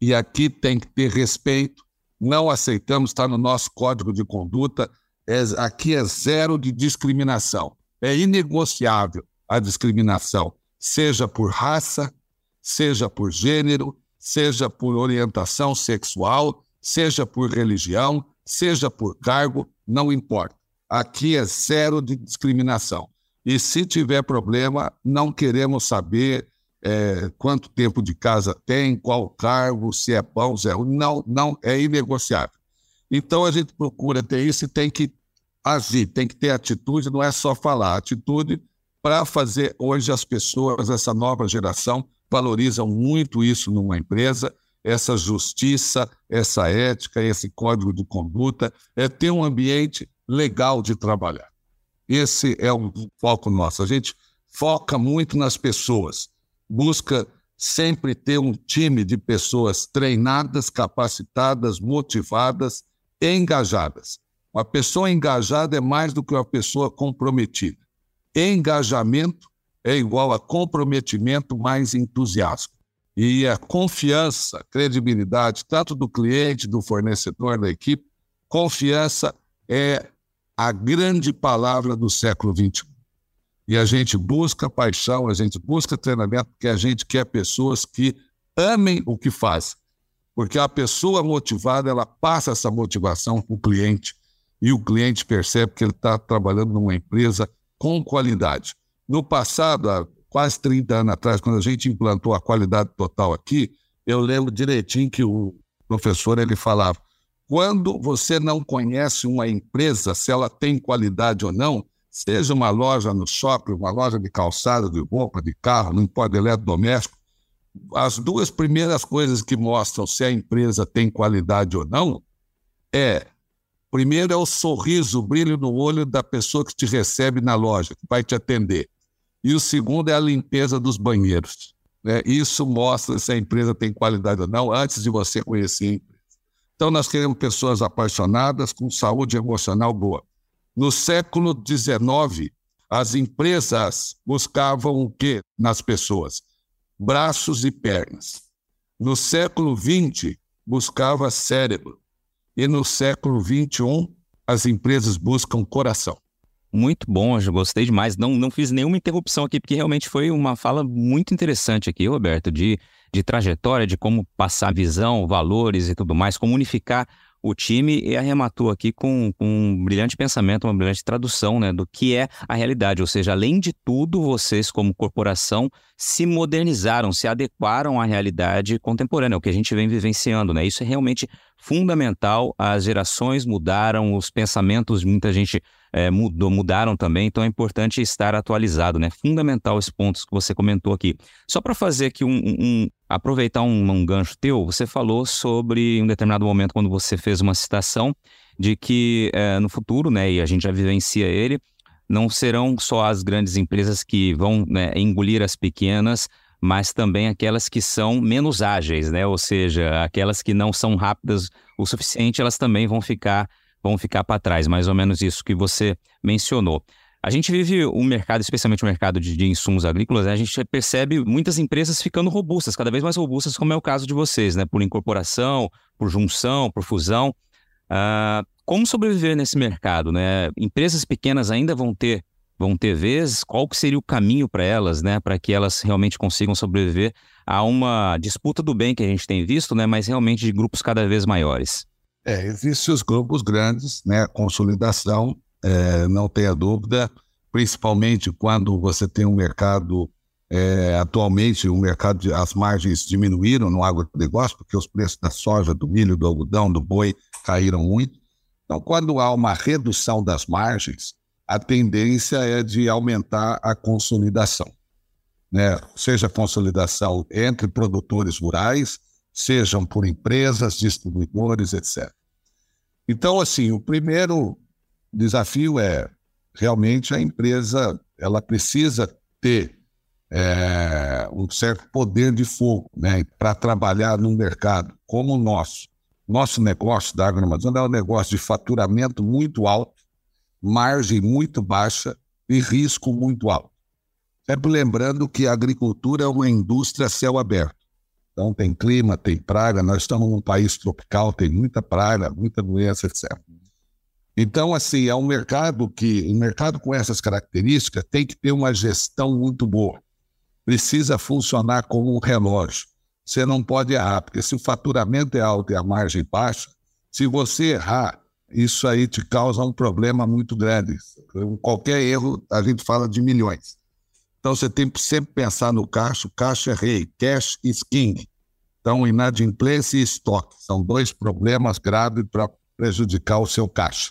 E aqui tem que ter respeito. Não aceitamos, está no nosso código de conduta. É, aqui é zero de discriminação. É inegociável a discriminação, seja por raça, seja por gênero, seja por orientação sexual, seja por religião, seja por cargo, não importa. Aqui é zero de discriminação. E se tiver problema, não queremos saber é, quanto tempo de casa tem, qual cargo, se é bom, se é. Não, não, é inegociável. Então a gente procura ter isso e tem que agir, tem que ter atitude, não é só falar, atitude para fazer hoje as pessoas, essa nova geração, valorizam muito isso numa empresa essa justiça, essa ética, esse código de conduta, é ter um ambiente legal de trabalhar. Esse é o foco nosso. A gente foca muito nas pessoas, busca sempre ter um time de pessoas treinadas, capacitadas, motivadas, engajadas. Uma pessoa engajada é mais do que uma pessoa comprometida. Engajamento é igual a comprometimento mais entusiasmo. E a confiança, credibilidade, tanto do cliente, do fornecedor, da equipe, confiança é a grande palavra do século XXI. E a gente busca paixão, a gente busca treinamento, porque a gente quer pessoas que amem o que fazem. Porque a pessoa motivada, ela passa essa motivação para o cliente e o cliente percebe que ele está trabalhando numa empresa com qualidade. No passado, há quase 30 anos atrás, quando a gente implantou a qualidade total aqui, eu lembro direitinho que o professor ele falava: quando você não conhece uma empresa, se ela tem qualidade ou não, seja uma loja no shopping, uma loja de calçado, de roupa, de carro, não importa, eletrodoméstico, as duas primeiras coisas que mostram se a empresa tem qualidade ou não é, primeiro é o sorriso, o brilho no olho da pessoa que te recebe na loja, que vai te atender. E o segundo é a limpeza dos banheiros. Né? Isso mostra se a empresa tem qualidade ou não antes de você conhecer a empresa. Então, nós queremos pessoas apaixonadas, com saúde emocional boa. No século XIX, as empresas buscavam o quê nas pessoas? Braços e pernas. No século XX, buscava cérebro. E no século XXI, as empresas buscam coração. Muito bom, eu gostei demais. Não, não fiz nenhuma interrupção aqui, porque realmente foi uma fala muito interessante aqui, Roberto, de, de trajetória, de como passar visão, valores e tudo mais, como unificar o time e arrematou aqui com, com, um brilhante pensamento, uma brilhante tradução né, do que é a realidade. Ou seja, além de tudo, vocês, como corporação, se modernizaram, se adequaram à realidade contemporânea, o que a gente vem vivenciando. Né? Isso é realmente fundamental. As gerações mudaram, os pensamentos muita gente é, mudou, mudaram também, então é importante estar atualizado, né? Fundamental esses pontos que você comentou aqui. Só para fazer aqui um, um aproveitar um, um, gancho teu, você falou sobre um determinado momento quando você fez uma citação de que é, no futuro, né, e a gente já vivencia ele, não serão só as grandes empresas que vão né, engolir as pequenas, mas também aquelas que são menos ágeis, né? Ou seja, aquelas que não são rápidas o suficiente, elas também vão ficar vão ficar para trás, mais ou menos isso que você mencionou. A gente vive um mercado, especialmente o mercado de, de, insumos agrícolas, né? a gente percebe muitas empresas ficando robustas, cada vez mais robustas, como é o caso de vocês, né? Por incorporação, por junção, por fusão. Uh, como sobreviver nesse mercado, né? Empresas pequenas ainda vão ter vão ter vezes, qual que seria o caminho para elas, né, para que elas realmente consigam sobreviver a uma disputa do bem que a gente tem visto, né, mas realmente de grupos cada vez maiores? É, existem os grupos grandes, né? Consolidação, é, não tenha dúvida, principalmente quando você tem um mercado. É, atualmente, o mercado, de, as margens diminuíram no agronegócio, porque os preços da soja, do milho, do algodão, do boi caíram muito. Então, quando há uma redução das margens, a tendência é de aumentar a consolidação. Né? Seja consolidação entre produtores rurais, sejam por empresas, distribuidores, etc. Então, assim, o primeiro desafio é realmente a empresa ela precisa ter é, um certo poder de fogo né, para trabalhar num mercado como o nosso. Nosso negócio da Agroamazônia é um negócio de faturamento muito alto, margem muito baixa e risco muito alto. Sempre lembrando que a agricultura é uma indústria a céu aberto. Então, tem clima, tem praga. Nós estamos num país tropical, tem muita praga, muita doença, etc. Então, assim, é um mercado que, um mercado com essas características, tem que ter uma gestão muito boa. Precisa funcionar como um relógio. Você não pode errar, porque se o faturamento é alto e a margem baixa, se você errar, isso aí te causa um problema muito grande. Qualquer erro, a gente fala de milhões. Então você tem que sempre pensar no caixa, o caixa é rei, cash is king. Então, inadimplência e estoque são dois problemas graves para prejudicar o seu caixa.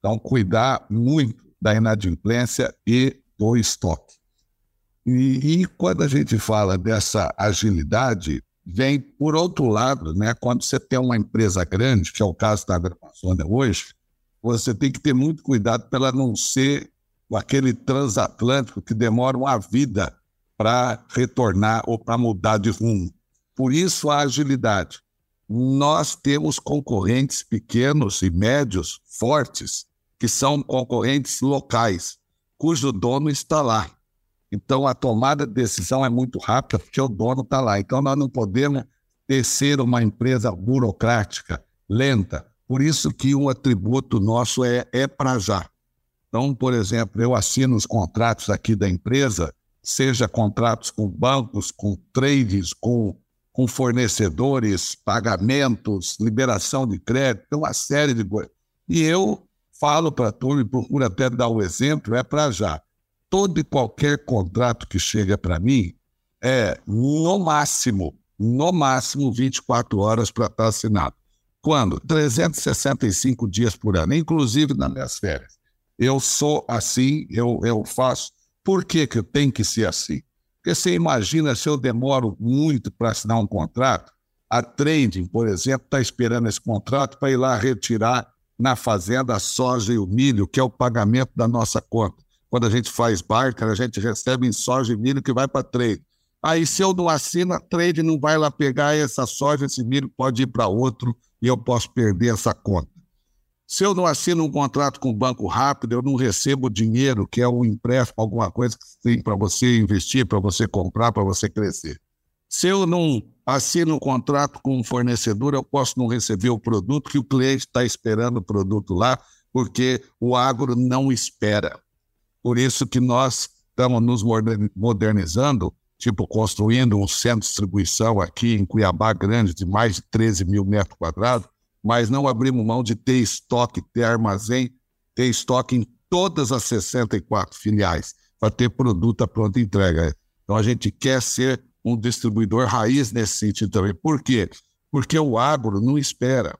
Então, cuidar muito da inadimplência e do estoque. E, e quando a gente fala dessa agilidade, vem por outro lado, né? Quando você tem uma empresa grande, que é o caso da Amazônia hoje, você tem que ter muito cuidado para ela não ser aquele transatlântico que demora uma vida para retornar ou para mudar de rumo. Por isso a agilidade. Nós temos concorrentes pequenos e médios fortes, que são concorrentes locais, cujo dono está lá. Então a tomada de decisão é muito rápida, porque o dono está lá. Então nós não podemos ter ser uma empresa burocrática, lenta. Por isso que um atributo nosso é, é para já. Então, por exemplo, eu assino os contratos aqui da empresa, seja contratos com bancos, com trades, com, com fornecedores, pagamentos, liberação de crédito, uma série de coisas. E eu falo para a turma, e procuro até dar o um exemplo, é para já. Todo e qualquer contrato que chega para mim é, no máximo, no máximo 24 horas para estar assinado. Quando? 365 dias por ano, inclusive nas minhas férias. Eu sou assim, eu, eu faço. Por que, que eu tenho que ser assim? Porque você imagina se eu demoro muito para assinar um contrato, a trading, por exemplo, está esperando esse contrato para ir lá retirar na fazenda a soja e o milho, que é o pagamento da nossa conta. Quando a gente faz barca, a gente recebe em soja e milho que vai para trade. Aí, se eu não assino, a trade não vai lá pegar essa soja, esse milho pode ir para outro e eu posso perder essa conta. Se eu não assino um contrato com o banco rápido, eu não recebo dinheiro, que é um empréstimo, alguma coisa que tem para você investir, para você comprar, para você crescer. Se eu não assino um contrato com um fornecedor, eu posso não receber o produto que o cliente está esperando o produto lá, porque o agro não espera. Por isso que nós estamos nos modernizando, tipo construindo um centro de distribuição aqui em Cuiabá grande de mais de 13 mil metros quadrados, mas não abrimos mão de ter estoque, ter armazém, ter estoque em todas as 64 filiais para ter produto à pronta entrega. Então a gente quer ser um distribuidor raiz nesse sentido também. Por quê? Porque o agro não espera.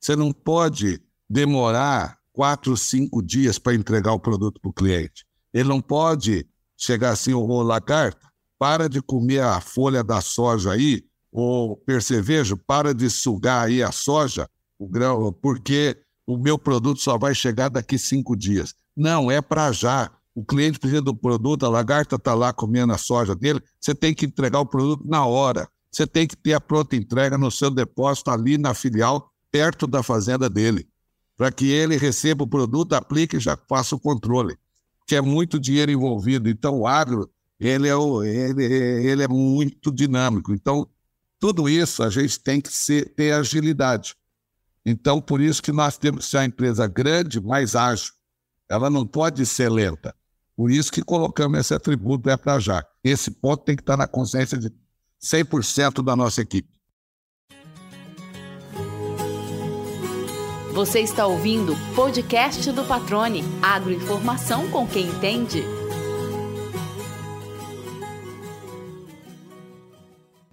Você não pode demorar quatro, cinco dias para entregar o produto para o cliente. Ele não pode chegar assim, ô lagarta, para de comer a folha da soja aí, ou percevejo, para de sugar aí a soja, o grão, porque o meu produto só vai chegar daqui cinco dias. Não, é para já. O cliente precisa do produto, a lagarta está lá comendo a soja dele, você tem que entregar o produto na hora. Você tem que ter a pronta entrega no seu depósito ali na filial, perto da fazenda dele, para que ele receba o produto, aplique e já faça o controle, que é muito dinheiro envolvido. Então, o agro ele é, o, ele, ele é muito dinâmico. Então, tudo isso a gente tem que ser, ter agilidade. Então, por isso que nós temos que ser uma empresa grande, mais ágil. Ela não pode ser lenta. Por isso que colocamos esse atributo é para já. Esse ponto tem que estar na consciência de 100% da nossa equipe. Você está ouvindo o podcast do Patrone. Agroinformação com quem entende.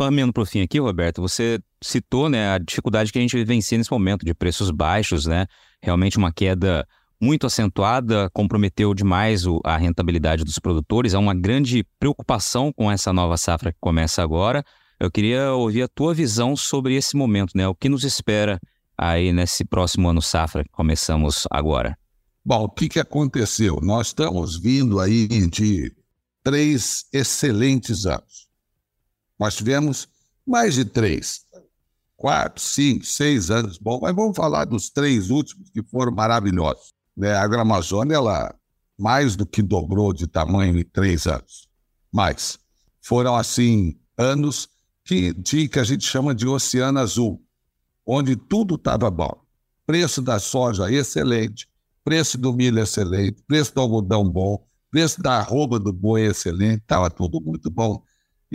Caminhando para o fim aqui, Roberto, você citou né, a dificuldade que a gente vivencia nesse momento de preços baixos, né? Realmente uma queda muito acentuada, comprometeu demais o, a rentabilidade dos produtores. Há uma grande preocupação com essa nova safra que começa agora. Eu queria ouvir a tua visão sobre esse momento, né? O que nos espera aí nesse próximo ano safra que começamos agora? Bom, o que, que aconteceu? Nós estamos vindo aí de três excelentes anos. Nós tivemos mais de três, quatro, cinco, seis anos. Bom, mas vamos falar dos três últimos que foram maravilhosos. Né? A Gramazônia, ela mais do que dobrou de tamanho em três anos. Mas foram, assim, anos que, de, que a gente chama de Oceano Azul, onde tudo estava bom. Preço da soja excelente, preço do milho excelente, preço do algodão bom, preço da arroba do boi excelente, estava tudo muito bom.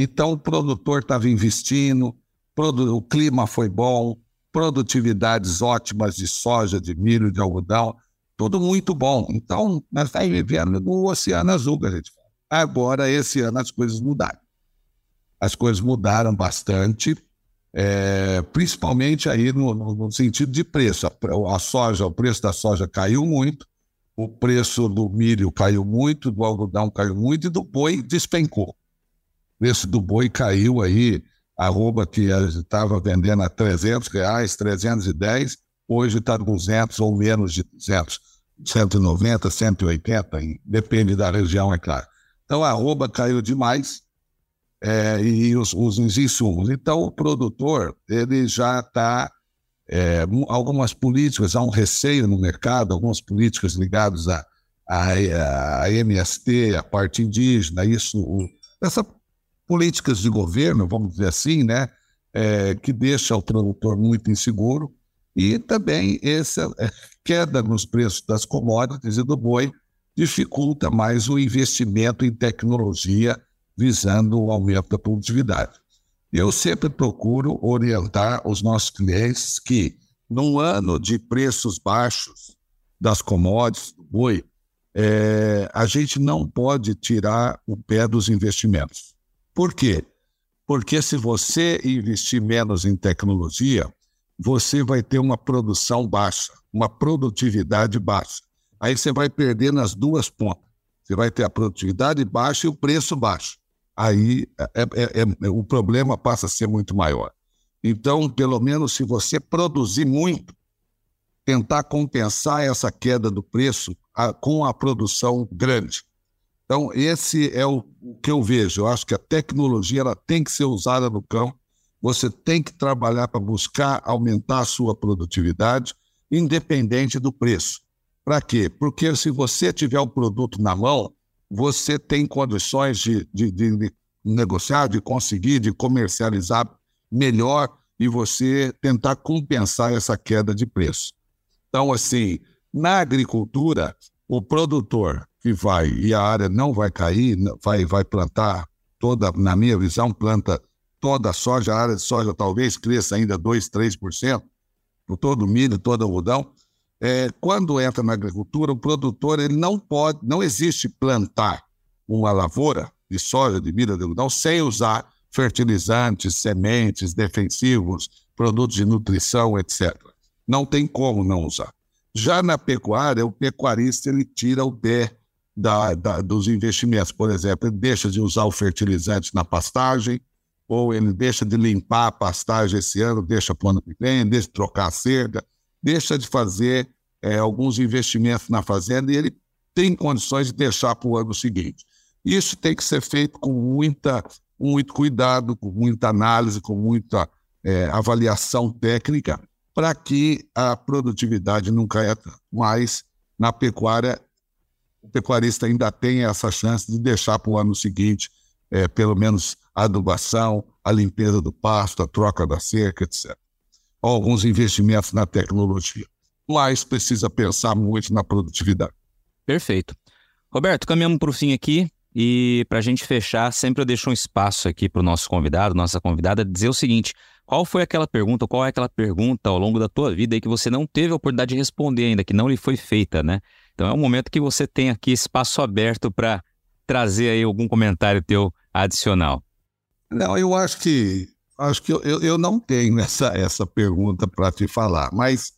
Então, o produtor estava investindo, o clima foi bom, produtividades ótimas de soja, de milho, de algodão, tudo muito bom. Então, nós estamos vivendo no Oceano Azul, que a gente fala. Agora, esse ano, as coisas mudaram. As coisas mudaram bastante, é, principalmente aí no, no, no, sentido de preço. A, a soja, o preço da soja caiu muito, o preço do milho caiu muito, do algodão caiu muito e do boi despencou preço do boi caiu aí arroba que estava vendendo a 300 reais, 310, hoje está 200 ou menos de 200, 190, 180, depende da região, é claro. Então a arroba caiu demais é, e os, os, insumos. Então o produtor ele já está é, algumas políticas, há um receio no mercado, algumas políticas ligadas a, a, a MST, a parte indígena, isso, o, essas políticas de governo, vamos dizer assim, né, é, que deixa o produtor muito inseguro, e também essa é, queda nos preços das commodities e do boi dificulta mais o investimento em tecnologia visando o aumento da produtividade. Eu sempre procuro orientar os nossos clientes que, num ano de preços baixos das commodities, do boi, é, a gente não pode tirar o pé dos investimentos. Por quê? Porque se você investir menos em tecnologia, você vai ter uma produção baixa, uma produtividade baixa. Aí você vai perder nas duas pontas. Você vai ter a produtividade baixa e o preço baixo aí é, é, é, o problema passa a ser muito maior. Então, pelo menos se você produzir muito, tentar compensar essa queda do preço a, com a produção grande. Então, esse é o, o, que eu vejo. Eu acho que a tecnologia ela tem que ser usada no campo. Você tem que trabalhar para buscar aumentar a sua produtividade, independente do preço. Para quê? Porque se você tiver o produto na mão, você tem condições de, de, de, negociar, de conseguir, de comercializar melhor e você tentar compensar essa queda de preço. Então, assim, na agricultura, o produtor vai e a área não vai cair, vai, vai plantar toda, na minha visão, planta toda a soja, a área de soja talvez cresça ainda 2%, 3%, por todo milho, todo algodão, é, quando entra na agricultura, o produtor ele não pode, não existe plantar uma lavoura de soja, de milho, de algodão, sem usar fertilizantes, sementes, defensivos, produtos de nutrição, etc. Não tem como não usar. Já na pecuária, o pecuarista ele tira o pé da, da, dos investimentos. Por exemplo, ele deixa de usar o fertilizante na pastagem, ou ele deixa de limpar a pastagem esse ano, deixa para o ano que vem, deixa de trocar a cerca deixa de fazer é, alguns investimentos na fazenda e ele tem condições de deixar para o ano seguinte. Isso tem que ser feito com muita, muito cuidado, com muita análise, com muita é, avaliação técnica, para que a produtividade não caia tanto. Mas na pecuária, o pecuarista ainda tem essa chance de deixar para o ano seguinte, é, pelo menos a adubação, a limpeza do pasto, a troca da cerca, etc alguns investimentos na tecnologia. Mas precisa pensar muito na produtividade. Perfeito. Roberto, caminhamos para o fim aqui. E para a gente fechar, sempre eu deixo um espaço aqui para o nosso convidado, nossa convidada, dizer o seguinte: qual foi aquela pergunta, qual é aquela pergunta ao longo da tua vida que você não teve a oportunidade de responder ainda, que não lhe foi feita, né? Então é um momento que você tem aqui espaço aberto para trazer aí algum comentário teu adicional. Não, eu acho que acho que eu, eu, não tenho [LAUGHS] essa, essa pergunta para te falar, mas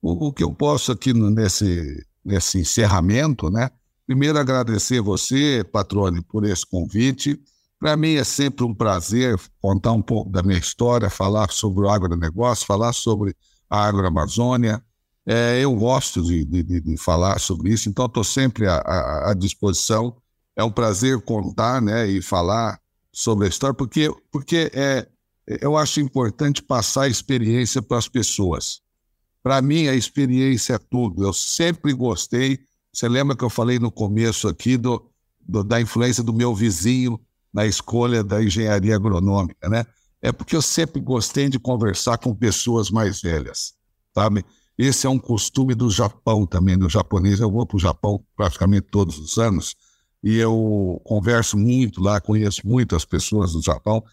o, o, que eu posso aqui nesse, nesse encerramento, né? Primeiro, agradecer você, Patrone, por esse convite. Para mim é sempre um prazer contar um pouco da minha história, falar sobre o agronegócio, falar sobre a agroamazônia. É, eu gosto de, de, de, falar sobre isso, então estou sempre à, à, à, disposição. É um prazer contar né, e falar sobre a história, porque, porque é, eu acho importante passar a experiência para as pessoas. Para mim, a experiência é tudo. Eu sempre gostei. Você lembra que eu falei no começo aqui do, do, da influência do meu vizinho na escolha da engenharia agronômica, né? É porque eu sempre gostei de conversar com pessoas mais velhas, sabe? Esse é um costume do Japão também, do japonês. Eu vou para o Japão praticamente todos os anos e eu converso muito lá, conheço muitas pessoas do Japão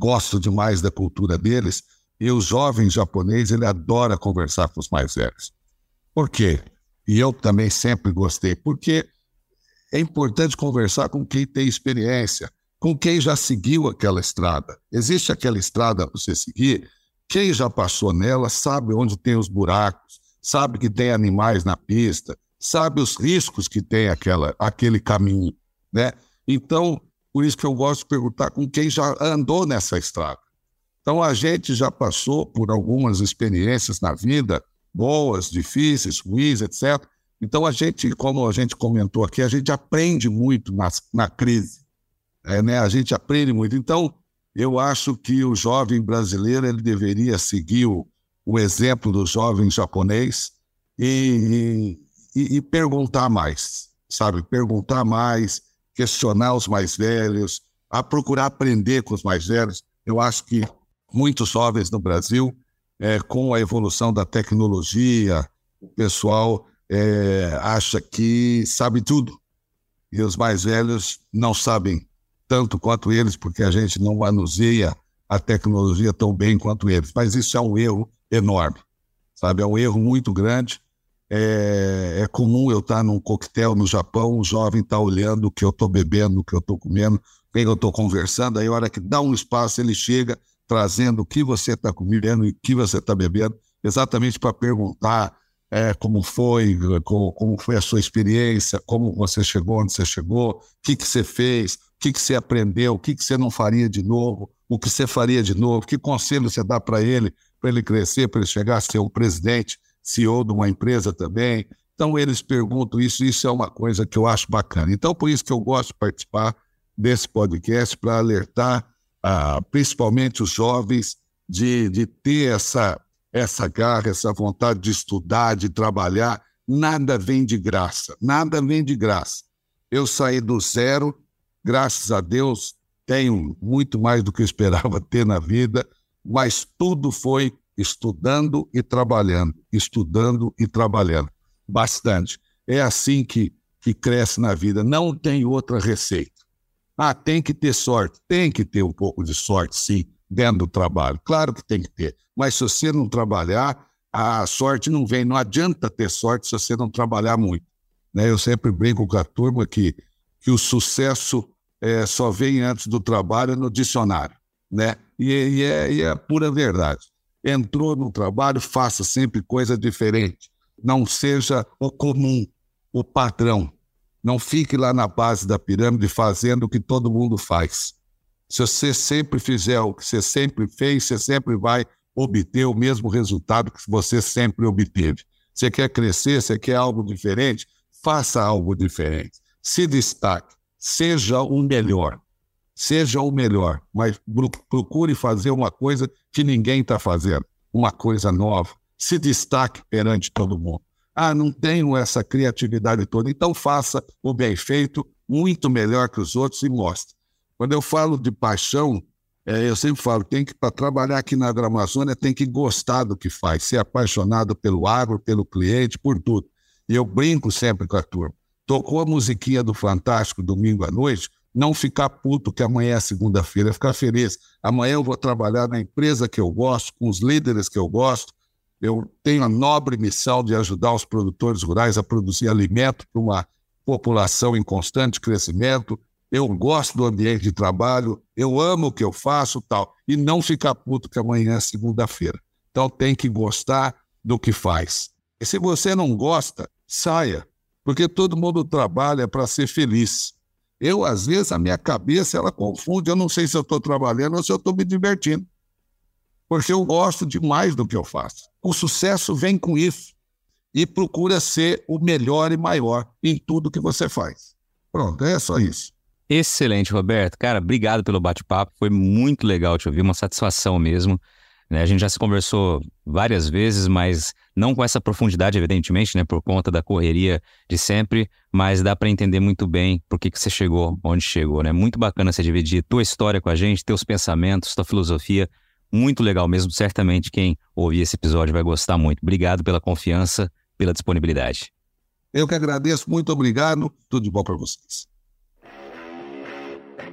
gosto demais da cultura deles, e o jovem japonês, ele adora conversar com os mais velhos. Por quê? E eu também sempre gostei, porque é importante conversar com quem tem experiência, com quem já seguiu aquela estrada. Existe aquela estrada para você seguir, quem já passou nela sabe onde tem os buracos, sabe que tem animais na pista, sabe os riscos que tem aquela, aquele caminho, né? Então, por isso que eu gosto de perguntar com quem já andou nessa estrada. Então a gente já passou por algumas experiências na vida, boas, difíceis, ruins, etc. Então a gente, como a gente comentou aqui, a gente aprende muito na, na crise. É, né? A gente aprende muito. Então, eu acho que o jovem brasileiro ele deveria seguir o, o exemplo do jovem japonês e, e, e, perguntar mais, sabe? Perguntar mais, questionar os mais velhos, a procurar aprender com os mais velhos. Eu acho que muitos jovens no Brasil, é, com a evolução da tecnologia, o pessoal é, acha que sabe tudo. E os mais velhos não sabem tanto quanto eles, porque a gente não manuseia a tecnologia tão bem quanto eles. Mas isso é um erro enorme, sabe? É um erro muito grande. É, é comum eu estar num coquetel no Japão, um jovem está olhando o que eu estou bebendo, o que eu estou comendo, quem eu estou conversando, aí a hora que dá um espaço, ele chega trazendo o que você está comendo e o que você está bebendo, exatamente para perguntar é, como foi, como, como, foi a sua experiência, como você chegou onde você chegou, o que, que você fez, o que, que você aprendeu, o que, que você não faria de novo, o que você faria de novo, que conselho você dá para ele, para ele crescer, para ele chegar a ser um presidente, CEO de uma empresa também. Então, eles perguntam isso, isso é uma coisa que eu acho bacana. Então, por isso que eu gosto de participar desse podcast, para alertar ah, principalmente os jovens de, de ter essa essa garra, essa vontade de estudar, de trabalhar, nada vem de graça, nada vem de graça. Eu saí do zero, graças a Deus, tenho muito mais do que eu esperava [LAUGHS] ter na vida, mas tudo foi estudando e trabalhando, estudando e trabalhando, bastante. É assim que, que cresce na vida, não tem outra receita. Ah, tem que ter sorte, tem que ter um pouco de sorte, sim, dentro do trabalho. Claro que tem que ter. Mas se você não trabalhar, a sorte não vem. Não adianta ter sorte se você não trabalhar muito. Né? Eu sempre brinco com a turma que, que o sucesso é, só vem antes do trabalho no dicionário. Né? E, e, é, e é pura verdade. Entrou no trabalho, faça sempre coisa diferente. Não seja o comum, o padrão. Não fique lá na base da pirâmide fazendo o que todo mundo faz. Se você sempre fizer o que você sempre fez, você sempre vai obter o mesmo resultado que você sempre obteve. Você quer crescer, você quer algo diferente? Faça algo diferente. Se destaque. Seja o melhor. Seja o melhor. Mas procure fazer uma coisa que ninguém está fazendo. Uma coisa nova. Se destaque perante todo mundo. Ah, não tenho essa criatividade toda. Então faça o bem feito, muito melhor que os outros e mostre. Quando eu falo de paixão, é, eu sempre falo, tem que para trabalhar aqui na Agramazônia tem que gostar do que faz, ser apaixonado pelo agro, pelo cliente, por tudo. E eu brinco sempre com a turma. Tocou a musiquinha do Fantástico domingo à noite, não ficar puto que amanhã é segunda-feira, ficar feliz. Amanhã eu vou trabalhar na empresa que eu gosto, com os líderes que eu gosto. Eu tenho a nobre missão de ajudar os produtores rurais a produzir alimento para uma população em constante crescimento eu gosto do ambiente de trabalho, eu amo o que eu faço tal, e não ficar puto que amanhã é segunda-feira. Então tem que gostar do que faz. E se você não gosta, saia, porque todo mundo trabalha para ser feliz. Eu, às vezes, a minha cabeça ela confunde, eu não sei se eu estou trabalhando ou se eu estou me divertindo. Porque eu gosto demais do que eu faço. O sucesso vem com isso. E procura ser o melhor e maior em tudo que você faz. Pronto, é só isso. Excelente, Roberto. Cara, obrigado pelo bate-papo. Foi muito legal te ouvir, uma satisfação mesmo. Né? A gente já se conversou várias vezes, mas não com essa profundidade, evidentemente, né? Por conta da correria de sempre, mas dá para entender muito bem por que, que você chegou onde chegou, né? Muito bacana você dividir tua história com a gente, teus pensamentos, tua filosofia. Muito legal mesmo. Certamente quem ouvir esse episódio vai gostar muito. Obrigado pela confiança, pela disponibilidade. Eu que agradeço, muito obrigado. Tudo de bom para vocês.